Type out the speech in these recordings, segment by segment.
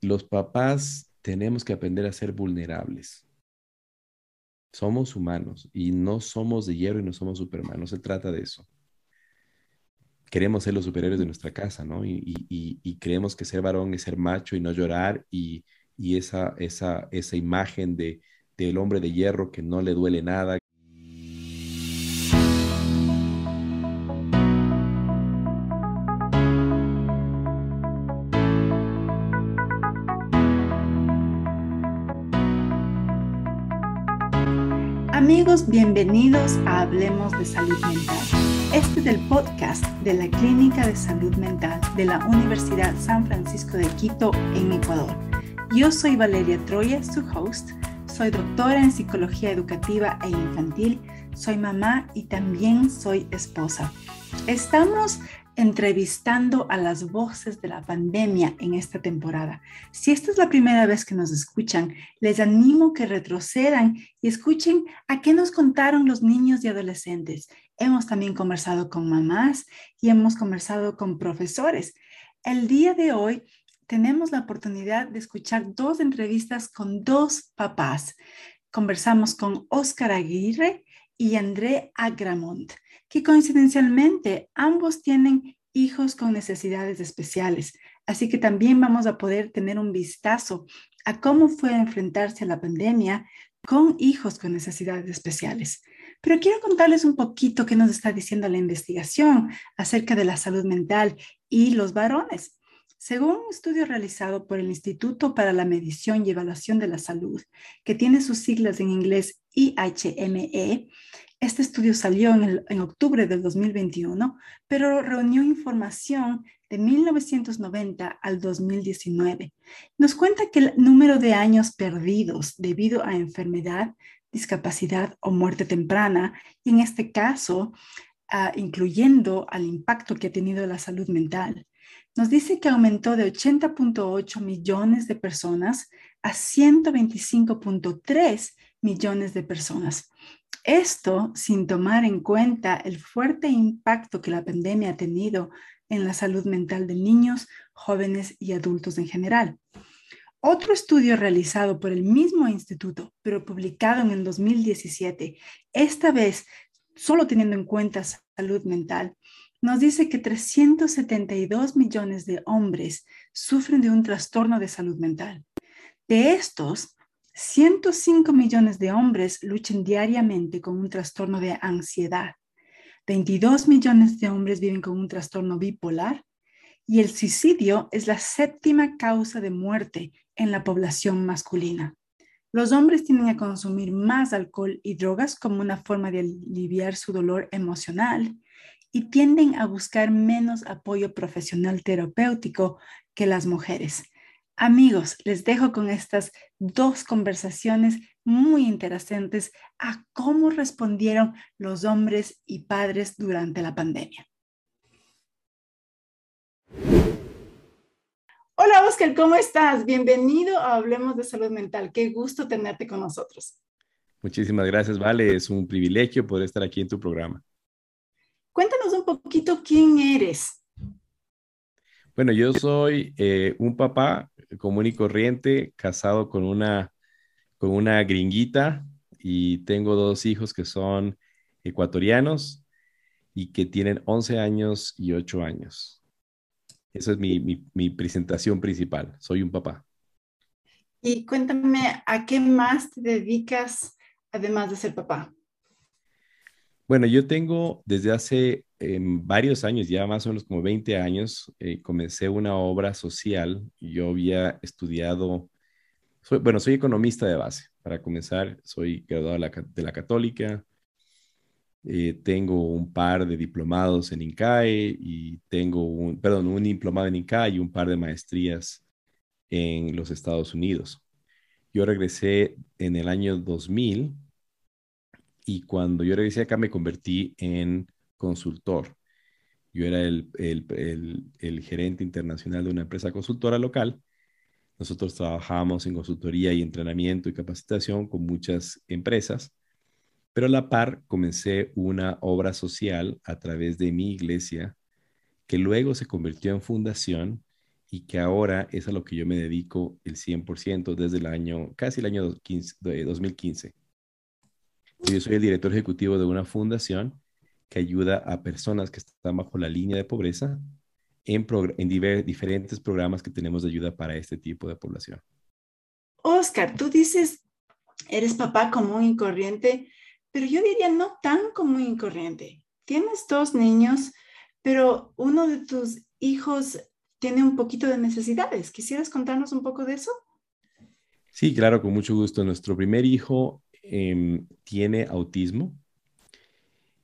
los papás tenemos que aprender a ser vulnerables. Somos humanos y no somos de hierro y no somos supermanos. No se trata de eso. Queremos ser los superiores de nuestra casa, ¿no? Y, creemos que ser varón es ser macho y no llorar y, esa, esa, esa imagen de, del hombre de hierro que no le duele nada, bienvenidos a Hablemos de Salud Mental. Este es el podcast de la Clínica de Salud Mental de la Universidad San Francisco de Quito en Ecuador. Yo soy Valeria Troya, su host. Soy doctora en psicología educativa e infantil, soy mamá y también soy esposa. Estamos entrevistando a las voces de la pandemia en esta temporada. Si esta es la primera vez que nos escuchan, les animo que retrocedan y escuchen a qué nos contaron los niños y adolescentes. Hemos también conversado con mamás y hemos conversado con profesores. El día de hoy tenemos la oportunidad de escuchar dos entrevistas con dos papás. Conversamos con Oscar Aguirre y André Agramont que coincidencialmente ambos tienen hijos con necesidades especiales. Así que también vamos a poder tener un vistazo a cómo fue enfrentarse a la pandemia con hijos con necesidades especiales. Pero quiero contarles un poquito qué nos está diciendo la investigación acerca de la salud mental y los varones. Según un estudio realizado por el Instituto para la Medición y Evaluación de la Salud, que tiene sus siglas en inglés IHME, este estudio salió en, octubre del 2021, pero reunió información de 1990 al 2019. Nos cuenta que el número de años perdidos debido a enfermedad, discapacidad o muerte temprana, y en este caso, ah, incluyendo al impacto que ha tenido la salud mental, nos dice que aumentó de 80.8 millones de personas a 125.3 millones de personas. Esto sin tomar en cuenta el fuerte impacto que la pandemia ha tenido en la salud mental de niños, jóvenes y adultos en general. Otro estudio realizado por el mismo instituto, pero publicado en el 2017, esta vez solo teniendo en cuenta salud mental, nos dice que 372 millones de hombres sufren de un trastorno de salud mental. De estos, 105 millones de hombres luchan diariamente con un trastorno de ansiedad. 22 millones de hombres viven con un trastorno bipolar y el suicidio es la séptima causa de muerte en la población masculina. Los hombres tienden a consumir más alcohol y drogas como una forma de aliviar su dolor emocional y tienden a buscar menos apoyo profesional terapéutico que las mujeres. Amigos, les dejo con estas dos conversaciones muy interesantes a cómo respondieron los hombres y padres durante la pandemia. Hola Oscar, ¿cómo estás? Bienvenido a Hablemos de Salud Mental. Qué gusto tenerte con nosotros. Muchísimas gracias, Vale. Es un privilegio poder estar aquí en tu programa. Cuéntanos un poquito quién eres. Bueno, yo soy eh, un papá común y corriente, casado con una, con una gringuita y tengo dos hijos que son ecuatorianos y que tienen 11 años y 8 años. Esa es mi, mi, presentación principal. Soy un papá. Y cuéntame, ¿a qué más te dedicas además de ser papá? Bueno, yo tengo desde hace em, varios años, ya más o menos como 20 años, eh, comencé una obra social. Yo había estudiado, bueno, soy economista de base. Para comenzar, soy graduado de la, Católica. Eh, tengo un par de diplomados en INCAE y tengo un, perdón, un diplomado en INCAE y un par de maestrías en los Estados Unidos. Yo regresé en el año 2000 y cuando yo regresé acá me convertí en consultor. Yo era el, gerente internacional de una empresa consultora local. Nosotros trabajábamos en consultoría y entrenamiento y capacitación con muchas empresas, pero a la par comencé una obra social a través de mi iglesia que luego se convirtió en fundación y que ahora es a lo que yo me dedico el 100% desde el año, casi el año 2015. Yo soy el director ejecutivo de una fundación que ayuda a personas que están bajo la línea de pobreza en, en diferentes programas que tenemos de ayuda para este tipo de población. Oscar, tú dices, eres papá común y corriente, pero yo diría no tan común y corriente. Tienes dos niños, pero uno de tus hijos tiene un poquito de necesidades. ¿Quisieras contarnos un poco de eso? Sí, claro, con mucho gusto. Nuestro primer hijo em, tiene autismo,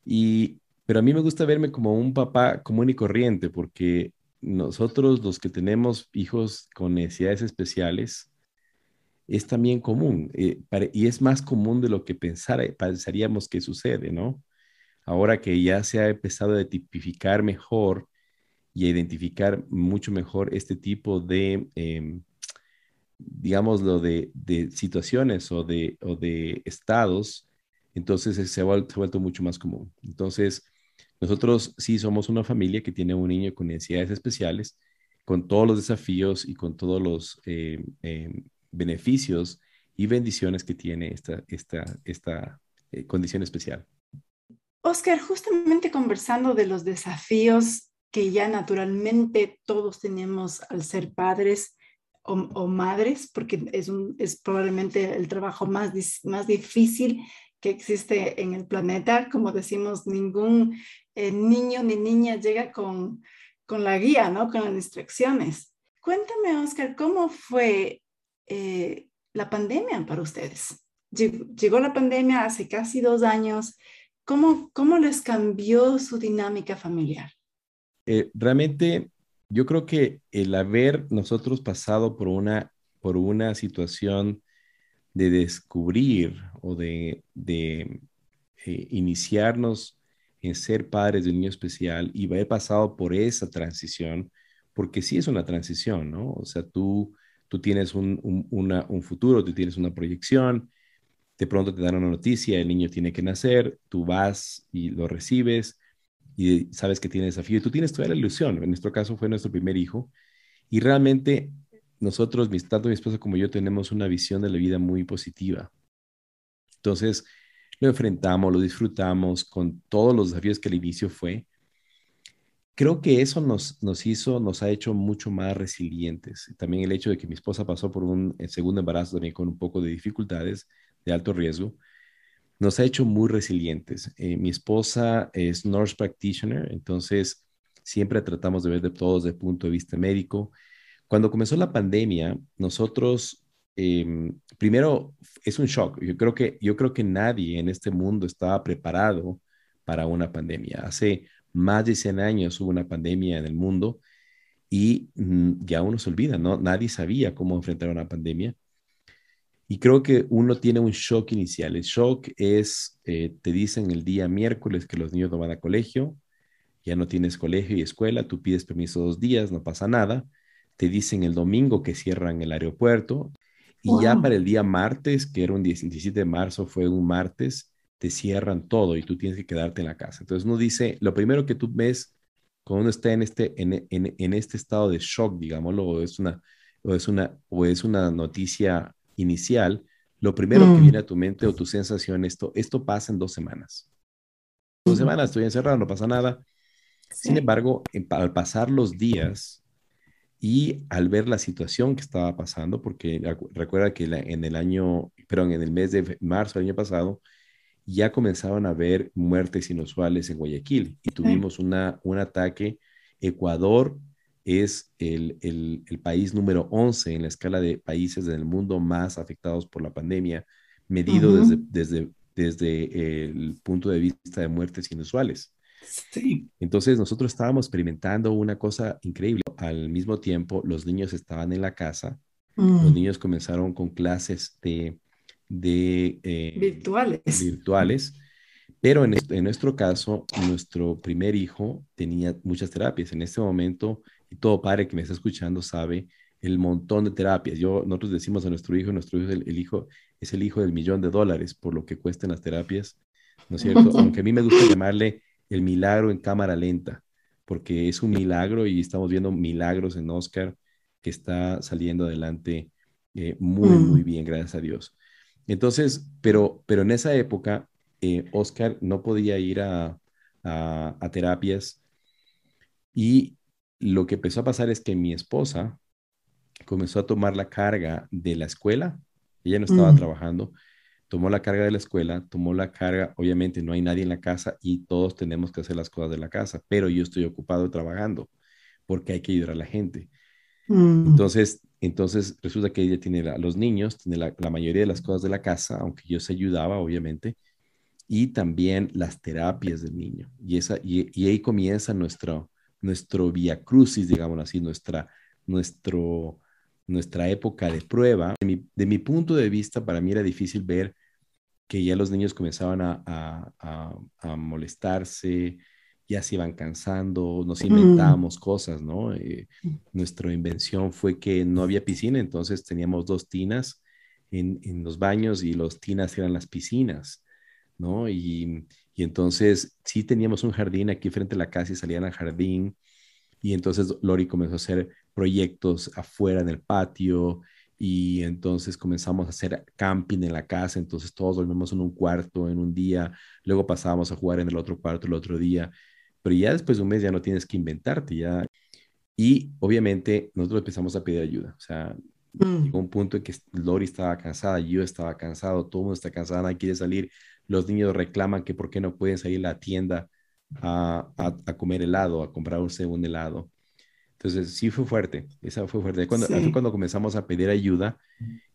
y, pero a mí me gusta verme como un papá común y corriente, porque nosotros los que tenemos hijos con necesidades especiales, es también común eh, y es más común de lo que pensar, pensaríamos que sucede, ¿no? Ahora que ya se ha empezado a tipificar mejor y a identificar mucho mejor este tipo de, eh, digámoslo, de, de, situaciones o de, o de estados, entonces se ha, vuelto, se ha vuelto mucho más común. Entonces, nosotros sí somos una familia que tiene un niño con necesidades especiales, con todos los desafíos y con todos los eh, eh, beneficios y bendiciones que tiene esta, esta, esta eh, condición especial. Oscar, justamente conversando de los desafíos que ya naturalmente todos tenemos al ser padres o, madres, porque es, un, es probablemente el trabajo más, más difícil que existe en el planeta. Como decimos, ningún eh, niño ni niña llega con, con la guía, ¿no? Con las instrucciones. Cuéntame, Oscar, ¿cómo fue eh, la pandemia para ustedes? Llegó, la pandemia hace casi dos años. ¿Cómo, cómo les cambió su dinámica familiar? Eh, realmente yo creo que el haber nosotros pasado por una, por una situación de descubrir o de, de eh, iniciarnos en ser padres de un niño especial y haber pasado por esa transición, porque sí es una transición, ¿no? O sea, tú, tú tienes un, un futuro, tú tienes una proyección, de pronto te dan una noticia, el niño tiene que nacer, tú vas y lo recibes, y sabes que tiene desafío y tú tienes toda la ilusión. En nuestro caso fue nuestro primer hijo y realmente nosotros, tanto mi esposa como yo, tenemos una visión de la vida muy positiva. Entonces, lo enfrentamos, lo disfrutamos con todos los desafíos que al inicio fue. Creo que eso nos, nos hizo, nos ha hecho mucho más resilientes. También el hecho de que mi esposa pasó por un segundo embarazo también con un poco de dificultades, de alto riesgo, nos ha hecho muy resilientes. Eh, mi esposa es nurse practitioner, entonces siempre tratamos de ver de todos desde el punto de vista médico. Cuando comenzó la pandemia, nosotros, em, primero, es un shock. Yo creo, que, yo creo que nadie en este mundo estaba preparado para una pandemia. Hace más de 100 años hubo una pandemia en el mundo y mm, ya uno se olvida, ¿no? Nadie sabía cómo enfrentar una pandemia. Y creo que uno tiene un shock inicial. El shock es, eh, te dicen el día miércoles que los niños no van a colegio, ya no tienes colegio y escuela, tú pides permiso dos días, no pasa nada. Te dicen el domingo que cierran el aeropuerto y ya para el día martes, que era un 17 de marzo, fue un martes, te cierran todo y tú tienes que quedarte en la casa. Entonces uno dice, lo primero que tú ves cuando uno está en este, en, en, en este estado de shock, digámoslo, o es una, o es una, o es una noticia inicial, lo primero que mm. viene a tu mente o tu sensación, esto, esto pasa en dos semanas. Dos semanas estoy encerrado, no pasa nada. Sin embargo, al pasar los días y al ver la situación que estaba pasando, porque recuerda que en el año, pero en el mes de marzo del año pasado, ya comenzaban a haber muertes inusuales en Guayaquil y tuvimos una, un ataque. Ecuador es el, el, país número 11 en la escala de países del mundo más afectados por la pandemia, medido desde, desde, desde el punto de vista de muertes inusuales. Sí. Entonces nosotros estábamos experimentando una cosa increíble. Al mismo tiempo, los niños estaban en la casa, los mm. niños comenzaron con clases de, de eh, virtuales. virtuales pero en, en, nuestro caso, nuestro primer hijo tenía muchas terapias. En este momento todo padre que me está escuchando sabe el montón de terapias. Yo, nosotros decimos a nuestro hijo, nuestro hijo es el, hijo, es el hijo del millón de dólares por lo que cuestan las terapias, ¿no es cierto? Aunque a mí me gusta llamarle el milagro en cámara lenta, porque es un milagro y estamos viendo milagros en Oscar que está saliendo adelante eh, muy, muy mm. bien, gracias a Dios. Entonces, pero, pero en esa época, eh, Oscar no podía ir a, a, terapias y lo que empezó a pasar es que mi esposa comenzó a tomar la carga de la escuela, ella no estaba mm. trabajando, tomó la carga de la escuela, tomó la carga, obviamente no hay nadie en la casa y todos tenemos que hacer las cosas de la casa, pero yo estoy ocupado trabajando porque hay que ayudar a la gente. Mm. Entonces, entonces resulta que ella tiene a los niños, tiene la, mayoría de las cosas de la casa, aunque yo se ayudaba, obviamente, y también las terapias del niño. Y, esa, y, ahí comienza nuestro, nuestro via crucis, digamos así, nuestra, nuestro, nuestra época de prueba. De mi, de mi, punto de vista, para mí era difícil ver que ya los niños comenzaban a, a, a molestarse, ya se iban cansando, nos inventábamos cosas, ¿no? Eh, nuestra invención fue que no había piscina, entonces teníamos dos tinas en, en los baños y los tinas eran las piscinas, ¿no? Y, y, entonces sí teníamos un jardín aquí frente a la casa y salían al jardín y entonces Lori comenzó a hacer proyectos afuera en el patio y entonces comenzamos a hacer camping en la casa, entonces todos dormimos en un cuarto en un día, luego pasábamos a jugar en el otro cuarto el otro día pero ya después de un mes ya no tienes que inventarte, ya. Y obviamente nosotros empezamos a pedir ayuda, o sea, mm. llegó un punto en que Lori estaba cansada, yo estaba cansado, todo el mundo está cansado, nadie quiere salir, los niños reclaman que por qué no pueden salir a la tienda a, a, comer helado, a comprar un helado. Entonces, sí fue fuerte, esa fue fuerte. Cuando, Fue cuando comenzamos a pedir ayuda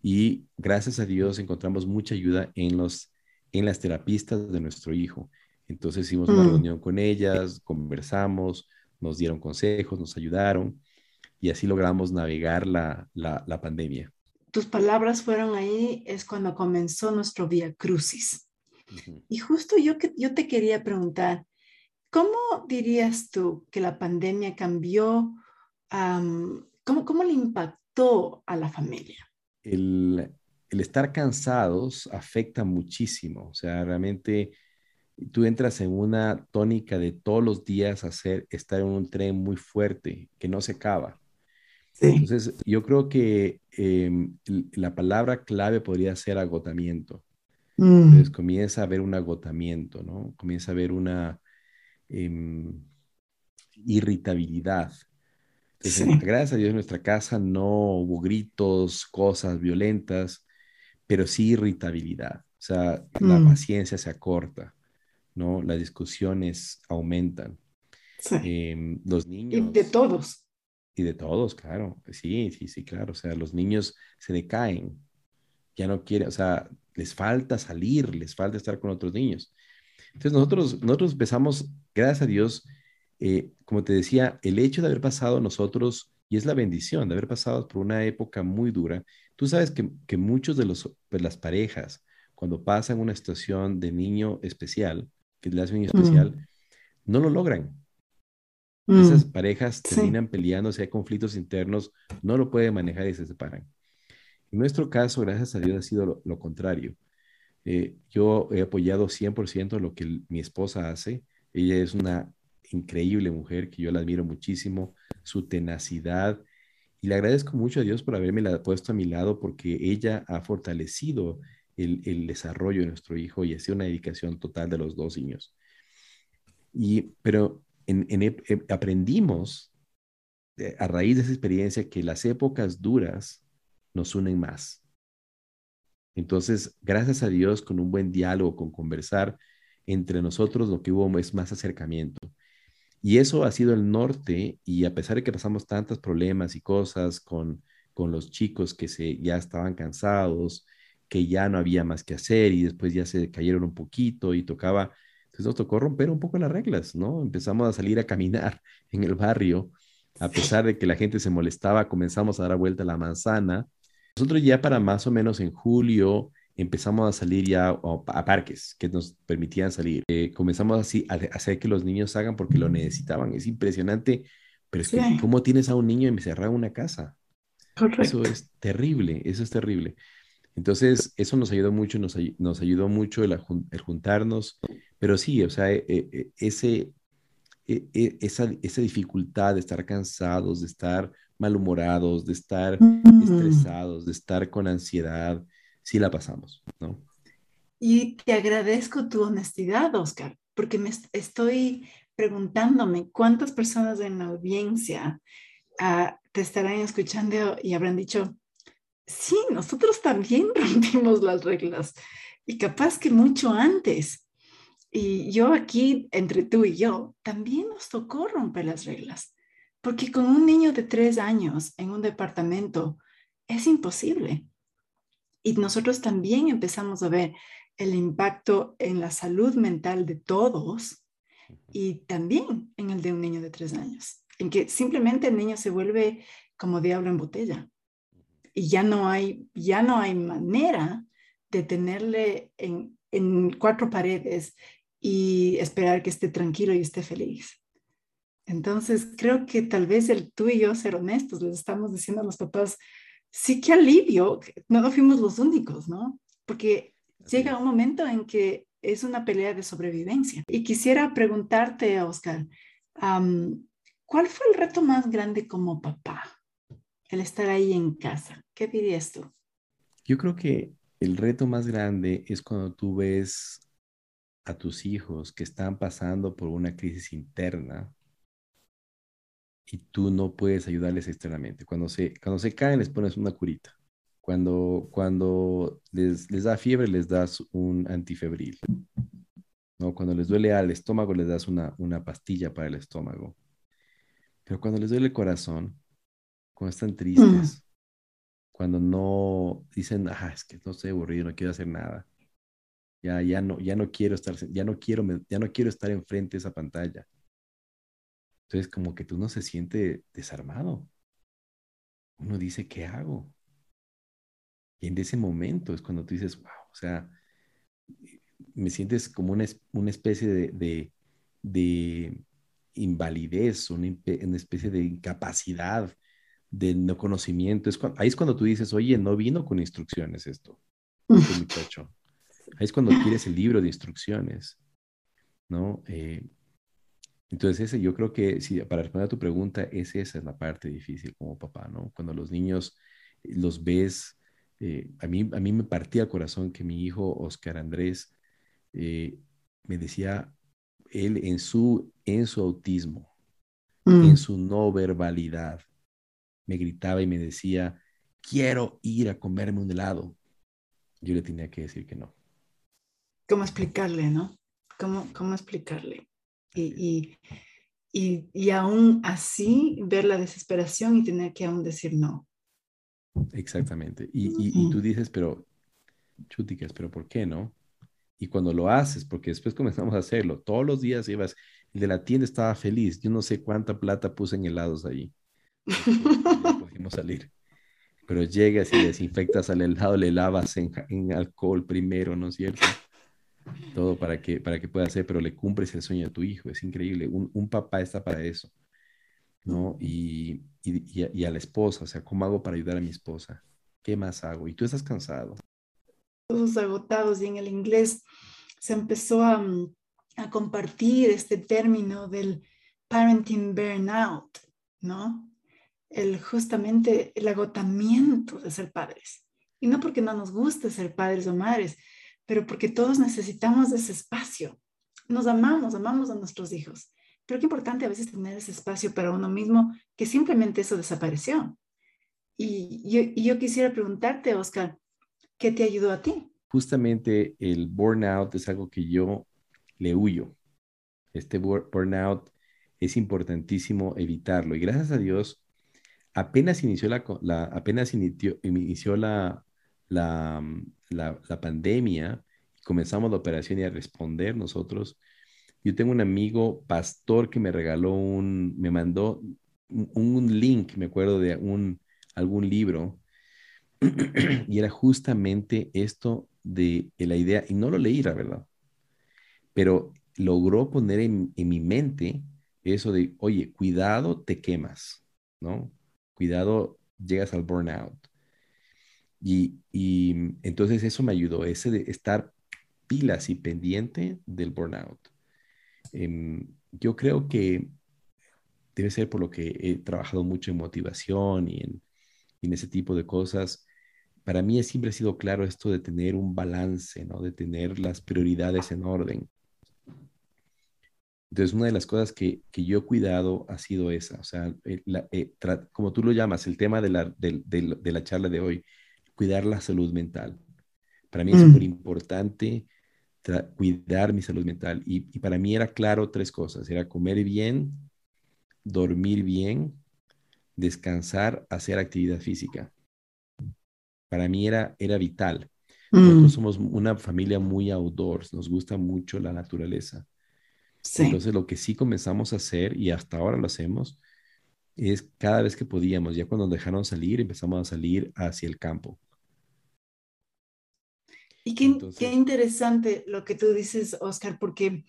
y gracias a Dios encontramos mucha ayuda en, los, en las terapistas de nuestro hijo. Entonces hicimos una mm. reunión con ellas, conversamos, nos dieron consejos, nos ayudaron y así logramos navegar la, la, pandemia. Tus palabras fueron ahí, es cuando comenzó nuestro Vía Crucis. Y justo yo, que, yo te quería preguntar, ¿cómo dirías tú que la pandemia cambió, cómo, cómo le impactó a la familia? El, el estar cansados afecta muchísimo, o sea, realmente tú entras en una tónica de todos los días hacer, estar en un tren muy fuerte, que no se acaba. Entonces, yo creo que em, la palabra clave podría ser agotamiento. Mm. Entonces, comienza a haber un agotamiento, ¿no? Comienza a haber una em, irritabilidad. Entonces, gracias a Dios en nuestra casa no hubo gritos, cosas violentas, pero sí irritabilidad. O sea, la mm. paciencia se acorta. ¿no? Las discusiones aumentan. Em, los niños... Y de todos. Y de todos, claro. Sí, sí, sí, claro. O sea, los niños se decaen. Ya no quieren, o sea, les falta salir, les falta estar con otros niños. Entonces nosotros, nosotros empezamos, gracias a Dios, eh, como te decía, el hecho de haber pasado nosotros, y es la bendición de haber pasado por una época muy dura, tú sabes que, que muchos de los, pues, las parejas, cuando pasan una situación de niño especial, que le hace un especial, mm. no lo logran. Mm. Esas parejas terminan peleando, si hay conflictos internos, no lo pueden manejar y se separan. En nuestro caso, gracias a Dios, ha sido lo, contrario. Eh, yo he apoyado 100% lo que mi esposa hace. Ella es una increíble mujer que yo la admiro muchísimo, su tenacidad. Y le agradezco mucho a Dios por haberme la puesto a mi lado porque ella ha fortalecido el, desarrollo de nuestro hijo y hacer una dedicación total de los dos niños. Y, pero en, aprendimos a raíz de esa experiencia que las épocas duras nos unen más. Entonces, gracias a Dios, con un buen diálogo, con conversar entre nosotros, lo que hubo es más acercamiento. Y eso ha sido el norte, y a pesar de que pasamos tantos problemas y cosas con, con los chicos que se, ya estaban cansados, que ya no había más que hacer y después ya se cayeron un poquito y tocaba, entonces nos tocó romper un poco las reglas, ¿no? Empezamos a salir a caminar en el barrio, a pesar de que la gente se molestaba, comenzamos a dar vuelta a la manzana. Nosotros ya para más o menos en julio empezamos a salir ya a, parques que nos permitían salir. Eh, comenzamos así a, hacer que los niños hagan porque lo necesitaban. Es impresionante, pero es que ¿cómo tienes a un niño encerrado en una casa? Correcto. Eso es terrible, eso es terrible. Entonces, eso nos ayudó mucho, nos, nos ayudó mucho el, juntarnos, pero sí, o sea, e, e, e, ese, esa, esa dificultad de estar cansados, de estar malhumorados, de estar Mm. estresados, de estar con ansiedad, sí la pasamos, ¿no? Y te agradezco tu honestidad, Oscar, porque me est- estoy preguntándome cuántas personas en la audiencia ah, te estarán escuchando y habrán dicho, sí, nosotros también rompimos las reglas y capaz que mucho antes. Y yo aquí, entre tú y yo, también nos tocó romper las reglas, porque con un niño de tres años en un departamento es imposible. Y nosotros también empezamos a ver el impacto en la salud mental de todos y también en el de un niño de tres años, en que simplemente el niño se vuelve como diablo en botella. Y ya no hay, ya no hay manera de tenerle en, en cuatro paredes y esperar que esté tranquilo y esté feliz. Entonces, creo que tal vez el tú y yo ser honestos, les estamos diciendo a los papás, sí que alivio, no, no fuimos los únicos, ¿no? Porque llega un momento en que es una pelea de sobrevivencia. Y quisiera preguntarte, Oscar, am, ¿cuál fue el reto más grande como papá? El estar ahí en casa. ¿Qué dirías tú? Yo creo que el reto más grande es cuando tú ves a tus hijos que están pasando por una crisis interna y tú no puedes ayudarles externamente. Cuando se, cuando se caen les pones una curita. Cuando, cuando les, les da fiebre les das un antifebril. ¿no? Cuando les duele al estómago les das una, una pastilla para el estómago. Pero cuando les duele el corazón, cuando están tristes, cuando no dicen, ah, es que no estoy aburrido, no quiero hacer nada. Ya, ya no, ya no quiero estar, ya no quiero, ya no quiero estar enfrente de esa pantalla. Entonces, como que tú no se siente desarmado. Uno dice, ¿qué hago? Y en ese momento es cuando tú dices, wow, o sea, me sientes como una, una especie de, de, de invalidez, una, una especie de incapacidad, de no conocimiento. Es cuan- ahí es cuando tú dices, oye, no vino con instrucciones esto, este muchacho. Ahí es cuando quieres el libro de instrucciones, ¿no? Eh, entonces, ese, yo creo que, para responder a tu pregunta, es esa es la parte difícil como papá, ¿no? Cuando los niños los ves, eh, a mí, a mí me partía el corazón que mi hijo Oscar Andrés eh, me decía, él en su, en su autismo, en Mm, su no verbalidad, me gritaba y me decía, quiero ir a comerme un helado. Yo le tenía que decir que no. ¿Cómo explicarle, no? ¿Cómo, cómo explicarle? Y, y, y, y aún así ver la desesperación y tener que aún decir no. Exactamente. Y, y, y tú dices, pero, chuticas, pero ¿por qué no? Y cuando lo haces, porque después comenzamos a hacerlo, todos los días ibas, el de la tienda estaba feliz, yo no sé cuánta plata puse en helados ahí, porque ya pudimos salir. Pero llegas y desinfectas al helado, le lavas en, en alcohol primero, ¿no es cierto? Todo para que, para que pueda hacer, pero le cumples el sueño a tu hijo, es increíble. Un, un papá está para eso, ¿no? Y, y, y a, y a la esposa, o sea, ¿cómo hago para ayudar a mi esposa? ¿Qué más hago? Y tú estás cansado. Todos agotados y en el inglés se empezó a, a compartir este término del parenting burnout, ¿no? El justamente el agotamiento de ser padres. Y no porque no nos guste ser padres o madres, pero porque todos necesitamos ese espacio. Nos amamos, amamos a nuestros hijos. Pero qué importante a veces tener ese espacio para uno mismo, que simplemente eso desapareció. Y yo, y yo quisiera preguntarte, Oscar, ¿qué te ayudó a ti? Justamente el burnout es algo que yo le huyo. Este bur- burnout es importantísimo evitarlo. Y gracias a Dios, apenas inició la- apenas inició, inició la, la, la- pandemia, comenzamos la operación y a responder nosotros. Yo tengo un amigo pastor que me regaló un, me mandó un, link, me acuerdo de un, algún libro, y era justamente esto de, de la idea, y no lo leí, la verdad, pero logró poner en, en mi mente eso de, oye, cuidado, te quemas, ¿no? Cuidado, llegas al burnout. Y, y entonces eso me ayudó, ese de estar pilas y pendiente del burnout. Em, yo creo que debe ser por lo que he trabajado mucho en motivación y en, ese tipo de cosas. Para mí siempre ha sido claro esto de tener un balance, ¿no? De tener las prioridades en orden. Entonces, una de las cosas que, que yo he cuidado ha sido esa, o sea, eh, como tú lo llamas, el tema de la, de, de, la charla de hoy, cuidar la salud mental. Para mí es mm. súper importante cuidar mi salud mental. Y, y, para mí era claro tres cosas, era comer bien, dormir bien, descansar, hacer actividad física. Para mí era, era vital. Nosotros mm. somos una familia muy outdoors, nos gusta mucho la naturaleza. Entonces lo que sí comenzamos a hacer, y hasta ahora lo hacemos, es cada vez que podíamos, ya cuando nos dejaron salir, empezamos a salir hacia el campo. Y qué, qué interesante lo que tú dices, Oscar, porque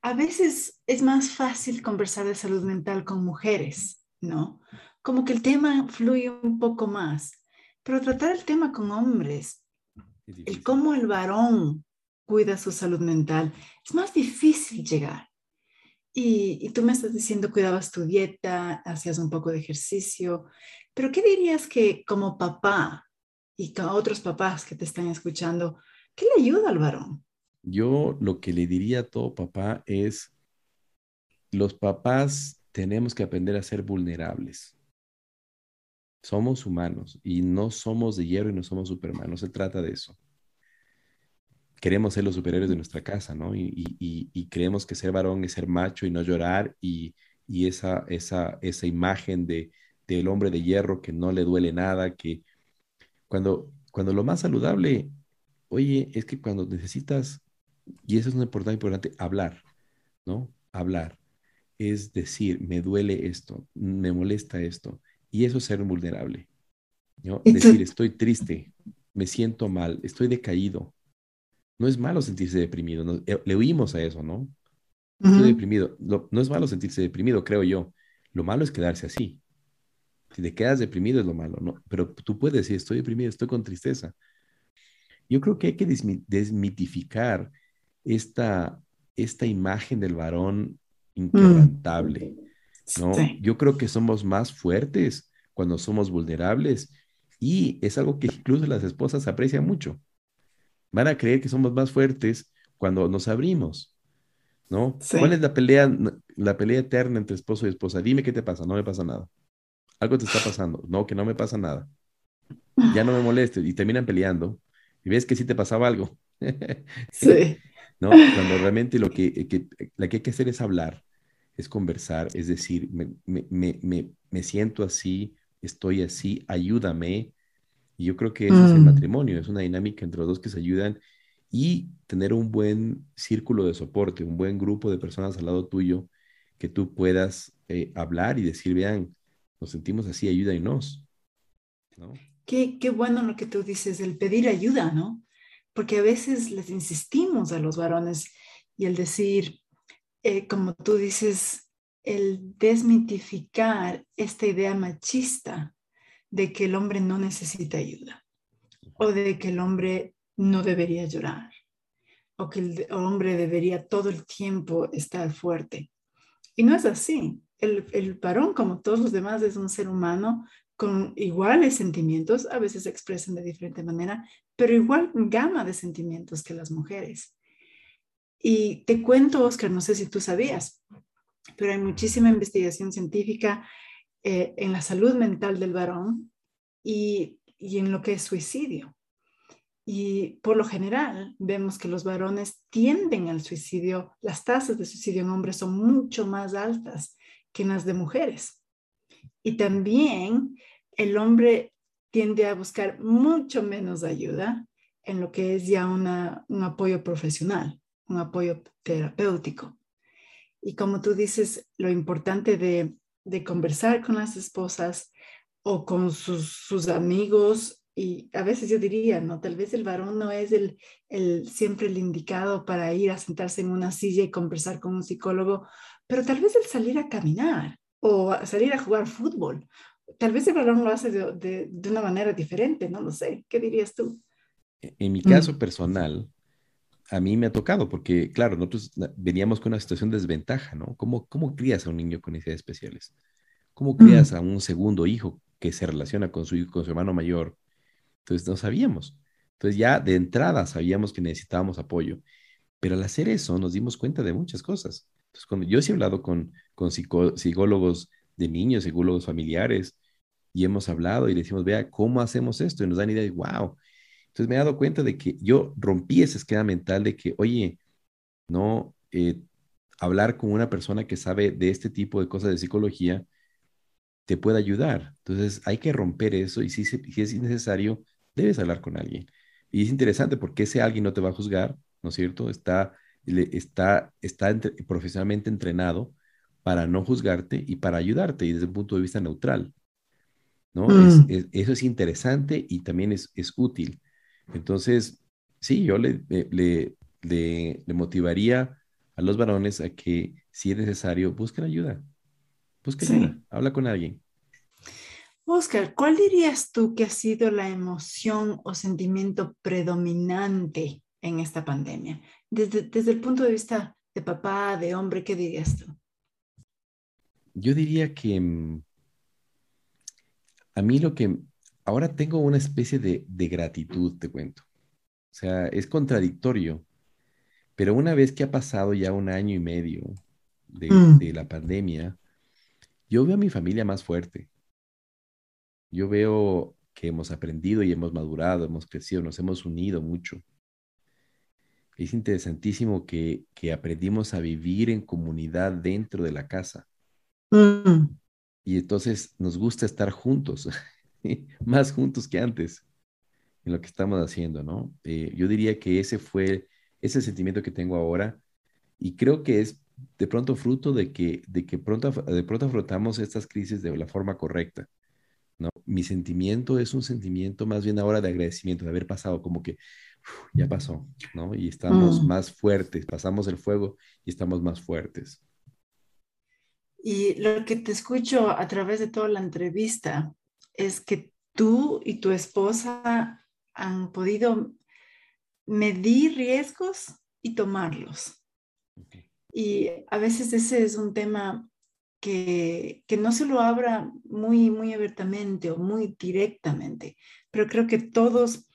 a veces es más fácil conversar de salud mental con mujeres, ¿no? Como que el tema fluye un poco más, pero tratar el tema con hombres, el cómo el varón cuida su salud mental, es más difícil llegar. Y, tú me estás diciendo, cuidabas tu dieta, hacías un poco de ejercicio, pero ¿qué dirías que como papá y con otros papás que te están escuchando, qué le ayuda al varón? Yo lo que le diría a todo papá es, los papás tenemos que aprender a ser vulnerables. Somos humanos y no somos de hierro y no somos supermanos. No se trata de eso queremos ser los superiores de nuestra casa, ¿no? Y, creemos que ser varón es ser macho y no llorar y, esa, esa, esa imagen de, del hombre de hierro que no le duele nada, que cuando, cuando lo más saludable, oye, es que cuando necesitas, y eso es una importante, importante, hablar, ¿no? Hablar. Es decir, me duele esto, me molesta esto, y eso es ser vulnerable. ¿no? Decir, estoy triste, me siento mal, estoy decaído, no es malo sentirse deprimido. Eh, le oímos a eso, ¿no? Estoy deprimido. no es malo sentirse deprimido, creo yo. Lo malo es quedarse así. Si te quedas deprimido es lo malo, ¿no? Pero tú puedes decir, estoy deprimido, estoy con tristeza. Yo creo que hay que desmitificar esta, esta imagen del varón mm. inquebrantable, ¿no? Yo creo que somos más fuertes cuando somos vulnerables y es algo que incluso las esposas aprecian mucho van a creer que somos más fuertes cuando nos abrimos, ¿no? ¿Cuál es la pelea, la pelea eterna entre esposo y esposa? Dime qué te pasa, no me pasa nada. Algo te está pasando, no, que no me pasa nada. Ya no me molestes y terminan peleando y ves que sí te pasaba algo. sí. ¿No? Cuando realmente lo que, que, que hay que hacer es hablar, es conversar, es decir, me, me, me, me siento así, estoy así, ayúdame, y yo creo que ese es el mm. matrimonio, es una dinámica entre los dos que se ayudan y tener un buen círculo de soporte, un buen grupo de personas al lado tuyo que tú puedas eh, hablar y decir, vean, nos sentimos así, ayúdanos. ¿no? Qué, bueno lo que tú dices, el pedir ayuda, ¿no? Porque a veces les insistimos a los varones y el decir, eh, como tú dices, el desmitificar esta idea machista de que el hombre no necesita ayuda o de que el hombre no debería llorar o que el hombre debería todo el tiempo estar fuerte. Y no es así. El, el varón, como todos los demás, es un ser humano con iguales sentimientos, a veces se expresan de diferente manera, pero igual gama de sentimientos que las mujeres. Y te cuento, Oscar, no sé si tú sabías, pero hay muchísima investigación científica eh, en la salud mental del varón y, y en lo que es suicidio. Y por lo general vemos que los varones tienden al suicidio, las tasas de suicidio en hombres son mucho más altas que en las de mujeres. Y también el hombre tiende a buscar mucho menos ayuda en lo que es ya un apoyo profesional, un apoyo terapéutico. Y como tú dices, lo importante de de conversar con las esposas o con sus, amigos y a veces yo diría, no, tal vez el varón no es el, el, siempre el indicado para ir a sentarse en una silla y conversar con un psicólogo, pero tal vez el salir a caminar o salir a jugar fútbol, tal vez el varón lo hace de, de, una manera diferente, no lo sé, ¿qué dirías tú? En mi caso mm. personal, a mí me ha tocado, porque claro, nosotros veníamos con una situación de desventaja, ¿no? ¿Cómo, cómo crías a un niño con necesidades especiales? ¿Cómo crías a un segundo hijo que se relaciona con su, con su hermano mayor? Entonces no sabíamos. Entonces ya de entrada sabíamos que necesitábamos apoyo. Pero al hacer eso nos dimos cuenta de muchas cosas. Entonces, cuando yo sí he hablado con, con psicólogos de niños, psicólogos familiares, y hemos hablado y le decimos, vea, ¿cómo hacemos esto? Y nos dan idea de, wow. Entonces me he dado cuenta de que yo rompí ese esquema mental de que, oye, no, eh, hablar con una persona que sabe de este tipo de cosas de psicología te puede ayudar. Entonces hay que romper eso y si, es necesario, debes hablar con alguien. Y es interesante porque ese alguien no te va a juzgar, ¿no es cierto? Está, está, está profesionalmente entrenado para no juzgarte y para ayudarte y desde un punto de vista neutral. ¿No? Mm. eso es interesante y también es, es útil. Entonces, sí, yo le, le, le, motivaría a los varones a que, si es necesario, busquen ayuda. Busquen ayuda, habla con alguien. Oscar, ¿cuál dirías tú que ha sido la emoción o sentimiento predominante en esta pandemia? Desde, desde el punto de vista de papá, de hombre, ¿qué dirías tú? Yo diría que mm, a mí lo que ahora tengo una especie de, gratitud, te cuento. O sea, es contradictorio, pero una vez que ha pasado ya un año y medio de, mm. de la pandemia, yo veo a mi familia más fuerte. Yo veo que hemos aprendido y hemos madurado, hemos crecido, nos hemos unido mucho. Es interesantísimo que, que aprendimos a vivir en comunidad dentro de la casa. Mm. Y entonces nos gusta estar juntos, más juntos que antes en lo que estamos haciendo, ¿no? Eh, yo diría que ese fue ese sentimiento que tengo ahora y creo que es de pronto fruto de que, de que pronto, de pronto afrontamos estas crisis de la forma correcta. ¿no? Mi sentimiento es un sentimiento más bien ahora de agradecimiento, de haber pasado como que ya pasó, ¿no? Y estamos mm. más fuertes, pasamos el fuego y estamos más fuertes. Y lo que te escucho a través de toda la entrevista es que tú y tu esposa han podido medir riesgos y tomarlos. Y a veces ese es un tema que, que, no se lo abra muy, muy abiertamente o muy directamente, pero creo que todos,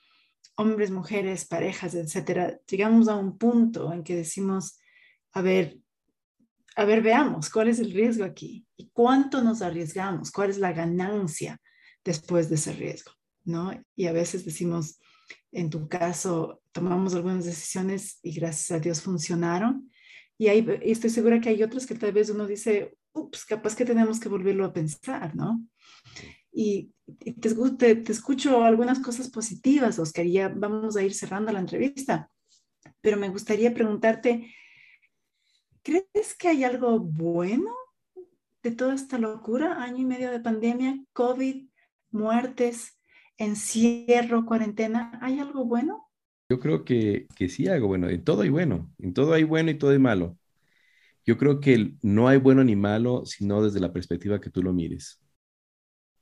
hombres, mujeres, parejas, etcétera, llegamos a un punto en que decimos, a ver, a ver, veamos cuál es el riesgo aquí y cuánto nos arriesgamos, cuál es la ganancia después de ese riesgo, ¿no? Y a veces decimos, en tu caso, tomamos algunas decisiones y gracias a Dios funcionaron. Y estoy segura que hay otras que tal vez uno dice, ups, capaz que tenemos que volverlo a pensar, ¿no? Y, te, te, escucho algunas cosas positivas, Oscar, ya vamos a ir cerrando la entrevista. Pero me gustaría preguntarte, ¿Crees que hay algo bueno de toda esta locura? Año y medio de pandemia, COVID, muertes, encierro, cuarentena. ¿Hay algo bueno? Yo creo que, que sí algo bueno. En todo hay bueno. En todo hay bueno y todo hay malo. Yo creo que no hay bueno ni malo, sino desde la perspectiva que tú lo mires.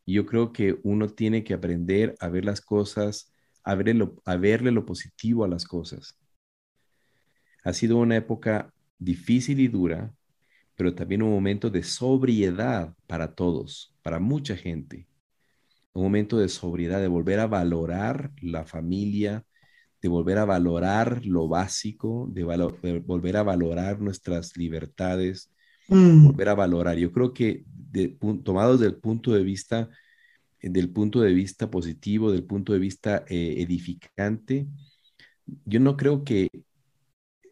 Yo creo que uno tiene que aprender a ver las cosas, a a verle lo positivo a las cosas. Ha sido una época difícil y dura, pero también un momento de sobriedad para todos, para mucha gente. Un momento de sobriedad, de volver a valorar la familia, de volver a valorar lo básico, de, volver a valorar nuestras libertades, mm. volver a valorar. Yo creo que de, tomado desde el punto de vista, del punto de vista positivo, del punto de vista eh, edificante, yo no creo que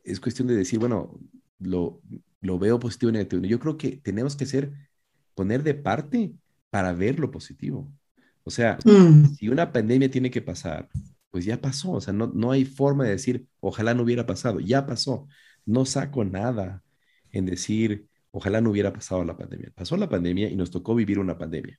es cuestión de decir, bueno, lo, lo veo positivo y negativo. Yo creo que tenemos que ser, poner de parte para ver lo positivo. O sea, mm. si una pandemia tiene que pasar, pues ya pasó. O sea, no, no hay forma de decir, ojalá no hubiera pasado. Ya pasó. No saco nada en decir, ojalá no hubiera pasado la pandemia. Pasó la pandemia y nos tocó vivir una pandemia.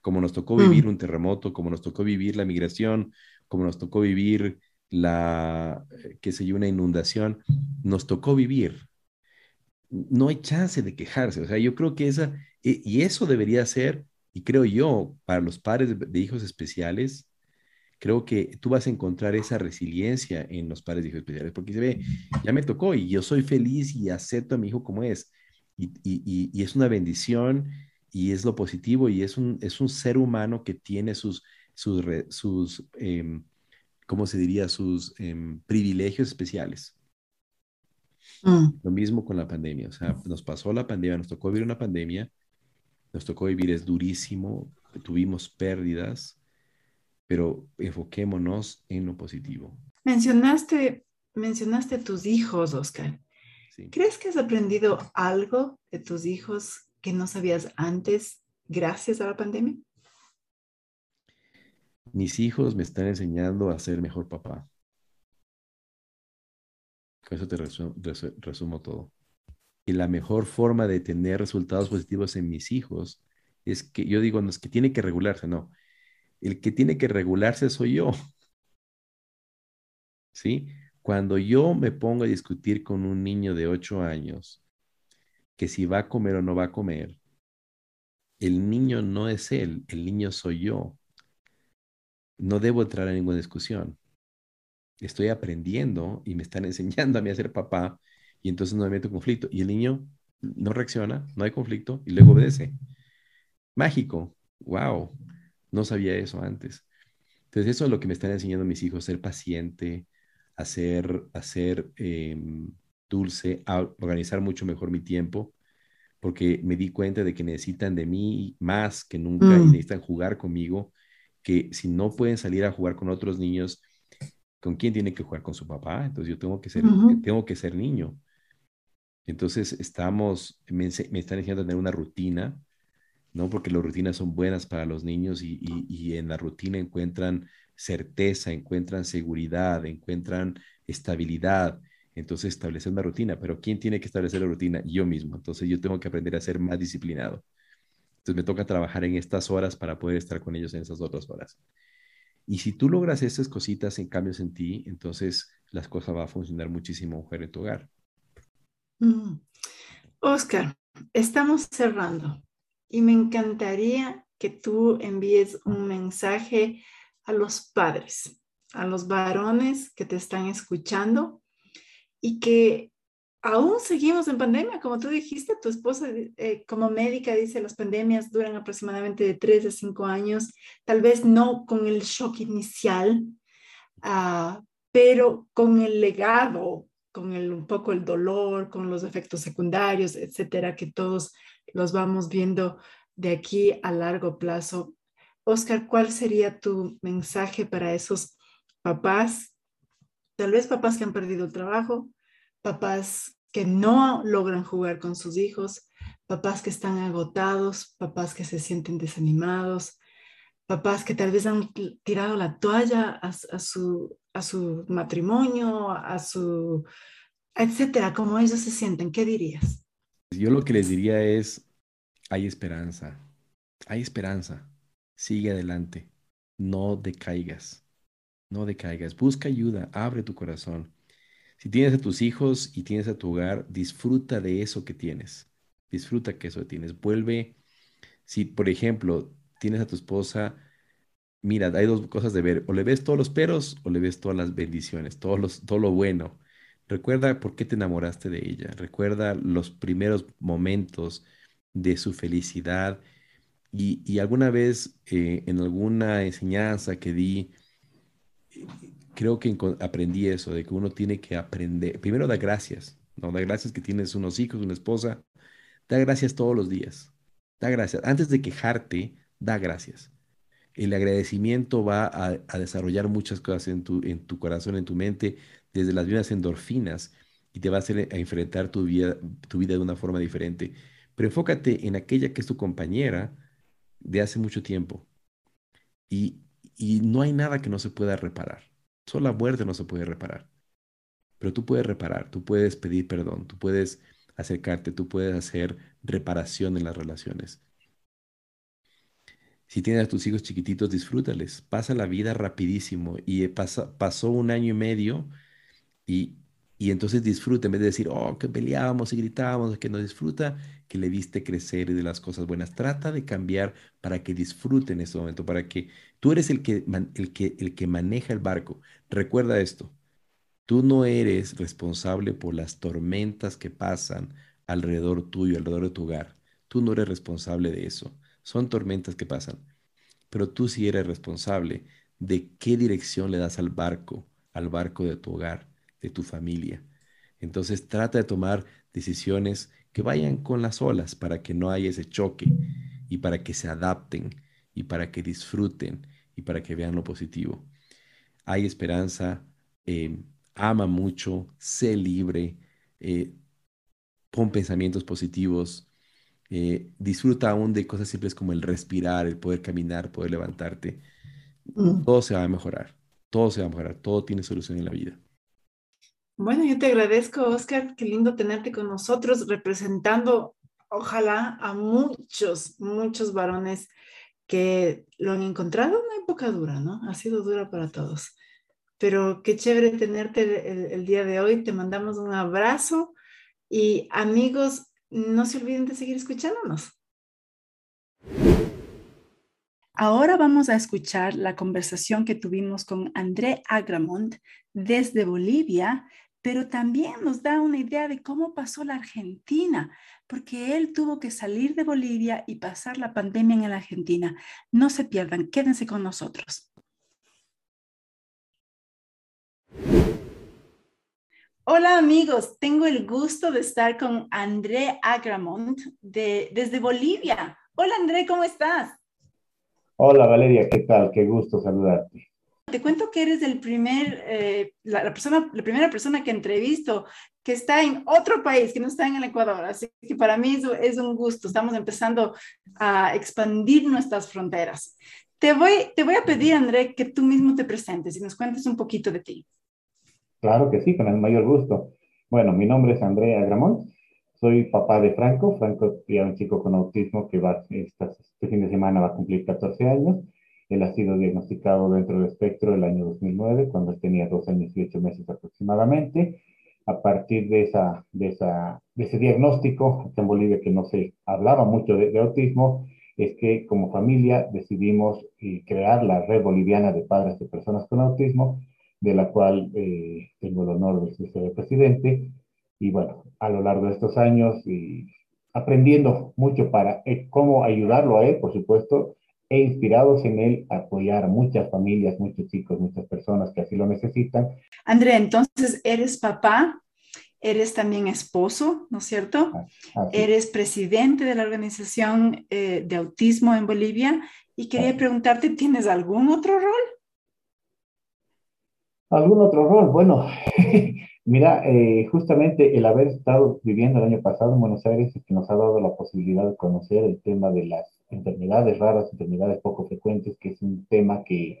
Como nos tocó vivir mm. un terremoto, como nos tocó vivir la migración, como nos tocó vivir la, eh, qué sé yo, una inundación, nos tocó vivir no hay chance de quejarse. O sea, yo creo que esa, y eso debería ser, y creo yo, para los padres de, hijos especiales, creo que tú vas a encontrar esa resiliencia en los padres de hijos especiales, porque se ve, ya me tocó y yo soy feliz y acepto a mi hijo como es. Y, es una bendición y es lo positivo y es un, es un ser humano que tiene sus, sus, sus em, ¿cómo se diría? Sus em, privilegios especiales. Mm. Lo mismo con la pandemia, o sea, nos pasó la pandemia, nos tocó vivir una pandemia, nos tocó vivir, es durísimo, tuvimos pérdidas, pero enfoquémonos en lo positivo. Mencionaste, mencionaste tus hijos, Oscar. ¿Crees que has aprendido algo de tus hijos que no sabías antes gracias a la pandemia? Mis hijos me están enseñando a ser mejor papá. Eso te resumo, todo. Y la mejor forma de tener resultados positivos en mis hijos es que yo digo, no es que tiene que regularse, no. El que tiene que regularse soy yo. ¿Sí? Cuando yo me pongo a discutir con un niño de 8 años que si va a comer o no va a comer, el niño no es él, el niño soy yo. No debo entrar a ninguna discusión. Estoy aprendiendo y me están enseñando a mí a ser papá y entonces no me meto en conflicto. Y el niño no reacciona, no hay conflicto y luego obedece. Mágico. Wow. No sabía eso antes. Entonces eso es lo que me están enseñando mis hijos, ser paciente, hacer, hacer em, dulce, organizar mucho mejor mi tiempo, porque me di cuenta de que necesitan de mí más que nunca y mm. necesitan jugar conmigo, que si no pueden salir a jugar con otros niños, ¿con quién tiene que jugar? Con su papá. Entonces yo tengo que ser, tengo que ser niño. Entonces estamos, me, me están enseñando a tener una rutina, ¿no? Porque las rutinas son buenas para los niños y, y en la rutina encuentran certeza, encuentran seguridad, encuentran estabilidad. Entonces establecer una rutina, pero ¿quién tiene que establecer la rutina? Yo mismo. Entonces yo tengo que aprender a ser más disciplinado. Entonces me toca trabajar en estas horas para poder estar con ellos en esas otras horas. Y si tú logras estas cositas en cambios en ti, entonces las cosas van a funcionar muchísimo mejor en tu hogar. Mm. Oscar, estamos cerrando y me encantaría que tú envíes un mensaje a los padres, a los varones que te están escuchando y que aún seguimos en pandemia, como tú dijiste, tu esposa eh, como médica dice, las pandemias duran aproximadamente de 3 a 5 años, tal vez no con el shock inicial, ah, pero con el legado, con el, un poco el dolor, con los efectos secundarios, etcétera, que todos los vamos viendo de aquí a largo plazo Oscar, ¿cuál sería tu mensaje para esos papás? Tal vez papás que han perdido el trabajo, papás que no logran jugar con sus hijos, papás que están agotados, papás que se sienten desanimados, papás que tal vez han tirado la toalla a, su, a su matrimonio, a su, etcétera, como ellos se sienten. ¿Qué dirías? Yo lo que les diría es, hay esperanza, hay esperanza sigue adelante, no decaigas, no decaigas, busca ayuda, abre tu corazón. Si tienes a tus hijos y tienes a tu hogar, disfruta de eso que tienes, disfruta que eso tienes. Vuelve, si por ejemplo tienes a tu esposa, mira, hay dos cosas de ver, o le ves todos los peros o le ves todas las bendiciones, todos los, todo lo bueno. Recuerda por qué te enamoraste de ella, recuerda los primeros momentos de su felicidad y, alguna vez eh, en alguna enseñanza que di, creo que aprendí eso, de que uno tiene que aprender, primero da gracias, ¿no? Da gracias que tienes unos hijos, una esposa, da gracias todos los días, da gracias. Antes de quejarte, da gracias. El agradecimiento va a, desarrollar muchas cosas en tu, en tu corazón, en tu mente, desde las mismas endorfinas, y te va a hacer a enfrentar tu vida, tu vida de una forma diferente. Pero enfócate en aquella que es tu compañera, de hace mucho tiempo. Y, no hay nada que no se pueda reparar. Solo la muerte no se puede reparar. Pero tú puedes reparar, tú puedes pedir perdón, tú puedes acercarte, tú puedes hacer reparación en las relaciones. Si tienes a tus hijos chiquititos, disfrútales. Pasa la vida rapidísimo. Y pasó un año y medio y, y entonces disfruta, en vez de decir, oh, que peleábamos y gritábamos, que no disfruta, que le viste crecer y de las cosas buenas. Trata de cambiar para que disfrute en este momento, para que tú eres el que, el que, el que maneja el barco. Recuerda esto, tú no eres responsable por las tormentas que pasan alrededor tuyo, alrededor de tu hogar. Tú no eres responsable de eso. Son tormentas que pasan. Pero tú sí eres responsable de qué dirección le das al barco, al barco de tu hogar de tu familia. Entonces trata de tomar decisiones que vayan con las olas para que no haya ese choque y para que se adapten y para que disfruten y para que vean lo positivo. Hay esperanza, eh, ama mucho, sé libre, eh, pon pensamientos positivos, eh, disfruta aún de cosas simples como el respirar, el poder caminar, poder levantarte. Mm. Todo se va a mejorar, todo se va a mejorar, todo tiene solución en la vida. Bueno, yo te agradezco, Oscar. Qué lindo tenerte con nosotros representando, ojalá, a muchos, muchos varones que lo han encontrado en una época dura, ¿no? Ha sido dura para todos. Pero qué chévere tenerte el, día de hoy. Te mandamos un abrazo y amigos, no se olviden de seguir escuchándonos. Ahora vamos a escuchar la conversación que tuvimos con André Agramont desde Bolivia, pero también nos da una idea de cómo pasó la Argentina, porque él tuvo que salir de Bolivia y pasar la pandemia en la Argentina. No se pierdan, quédense con nosotros. Hola amigos, tengo el gusto de estar con André Agramont de, desde Bolivia. Hola André, ¿cómo estás? Hola Valeria, ¿qué tal? Qué gusto saludarte. Te cuento que eres el primer, eh, la, persona, la primera persona que entrevisto que está en otro país, que no está en el Ecuador. Así que para mí es, es un gusto. Estamos empezando a expandir nuestras fronteras. Te voy, te voy a pedir, André, que tú mismo te presentes y nos cuentes un poquito de ti. Claro que sí, con el mayor gusto. Bueno, mi nombre es Andrea Gramont. Soy papá de Franco. Franco es un chico con autismo que va, este fin de semana va a cumplir 14 años. Él ha sido diagnosticado dentro del espectro el año 2009, cuando él tenía dos años y ocho meses aproximadamente. A partir de, esa, de, esa, de ese diagnóstico, aquí en Bolivia que no se hablaba mucho de, autismo, es que como familia decidimos eh, crear la Red Boliviana de Padres de Personas con Autismo, de la cual eh, tengo el honor de ser presidente y bueno, a lo largo de estos años y aprendiendo mucho para eh, cómo ayudarlo a él, por supuesto, e inspirados en él apoyar a muchas familias, muchos chicos, muchas personas que así lo necesitan. André, entonces eres papá, eres también esposo, ¿no es cierto? eres presidente de la organización eh, de autismo en Bolivia y quería preguntarte, ¿tienes algún otro rol? ¿Algún otro rol? Bueno, Mira, eh, justamente el haber estado viviendo el año pasado en Buenos Aires es que nos ha dado la posibilidad de conocer el tema de las enfermedades raras, enfermedades poco frecuentes, que es un tema que,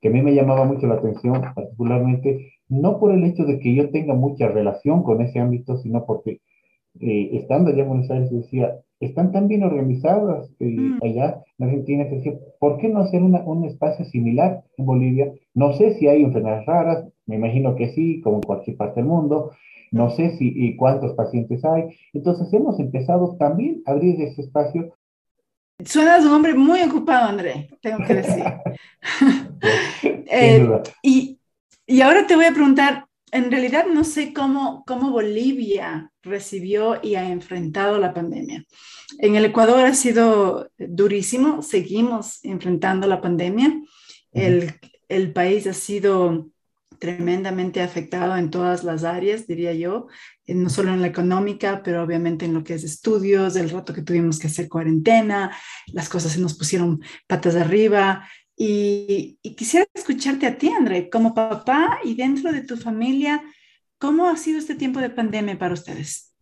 que a mí me llamaba mucho la atención, particularmente, no por el hecho de que yo tenga mucha relación con ese ámbito, sino porque eh, estando allá en Buenos Aires decía, están tan bien organizadas eh, mm. allá en Argentina que decía, ¿por qué no hacer un espacio similar en Bolivia? No sé si hay enfermedades raras, me imagino que sí, como en cualquier parte del mundo. No mm. sé si y cuántos pacientes hay. Entonces hemos empezado también a abrir ese espacio. Suenas un hombre muy ocupado, André, tengo que decir. Eh, y, y ahora te voy a preguntar, en realidad no sé cómo, cómo Bolivia recibió y ha enfrentado la pandemia. En el Ecuador ha sido durísimo, seguimos enfrentando la pandemia. El, el país ha sido tremendamente afectado en todas las áreas, diría yo, eh, no solo en la económica, pero obviamente en lo que es estudios, el rato que tuvimos que hacer cuarentena, las cosas se nos pusieron patas arriba, y, quisiera escucharte a ti, André, como papá y dentro de tu familia, ¿cómo ha sido este tiempo de pandemia para ustedes?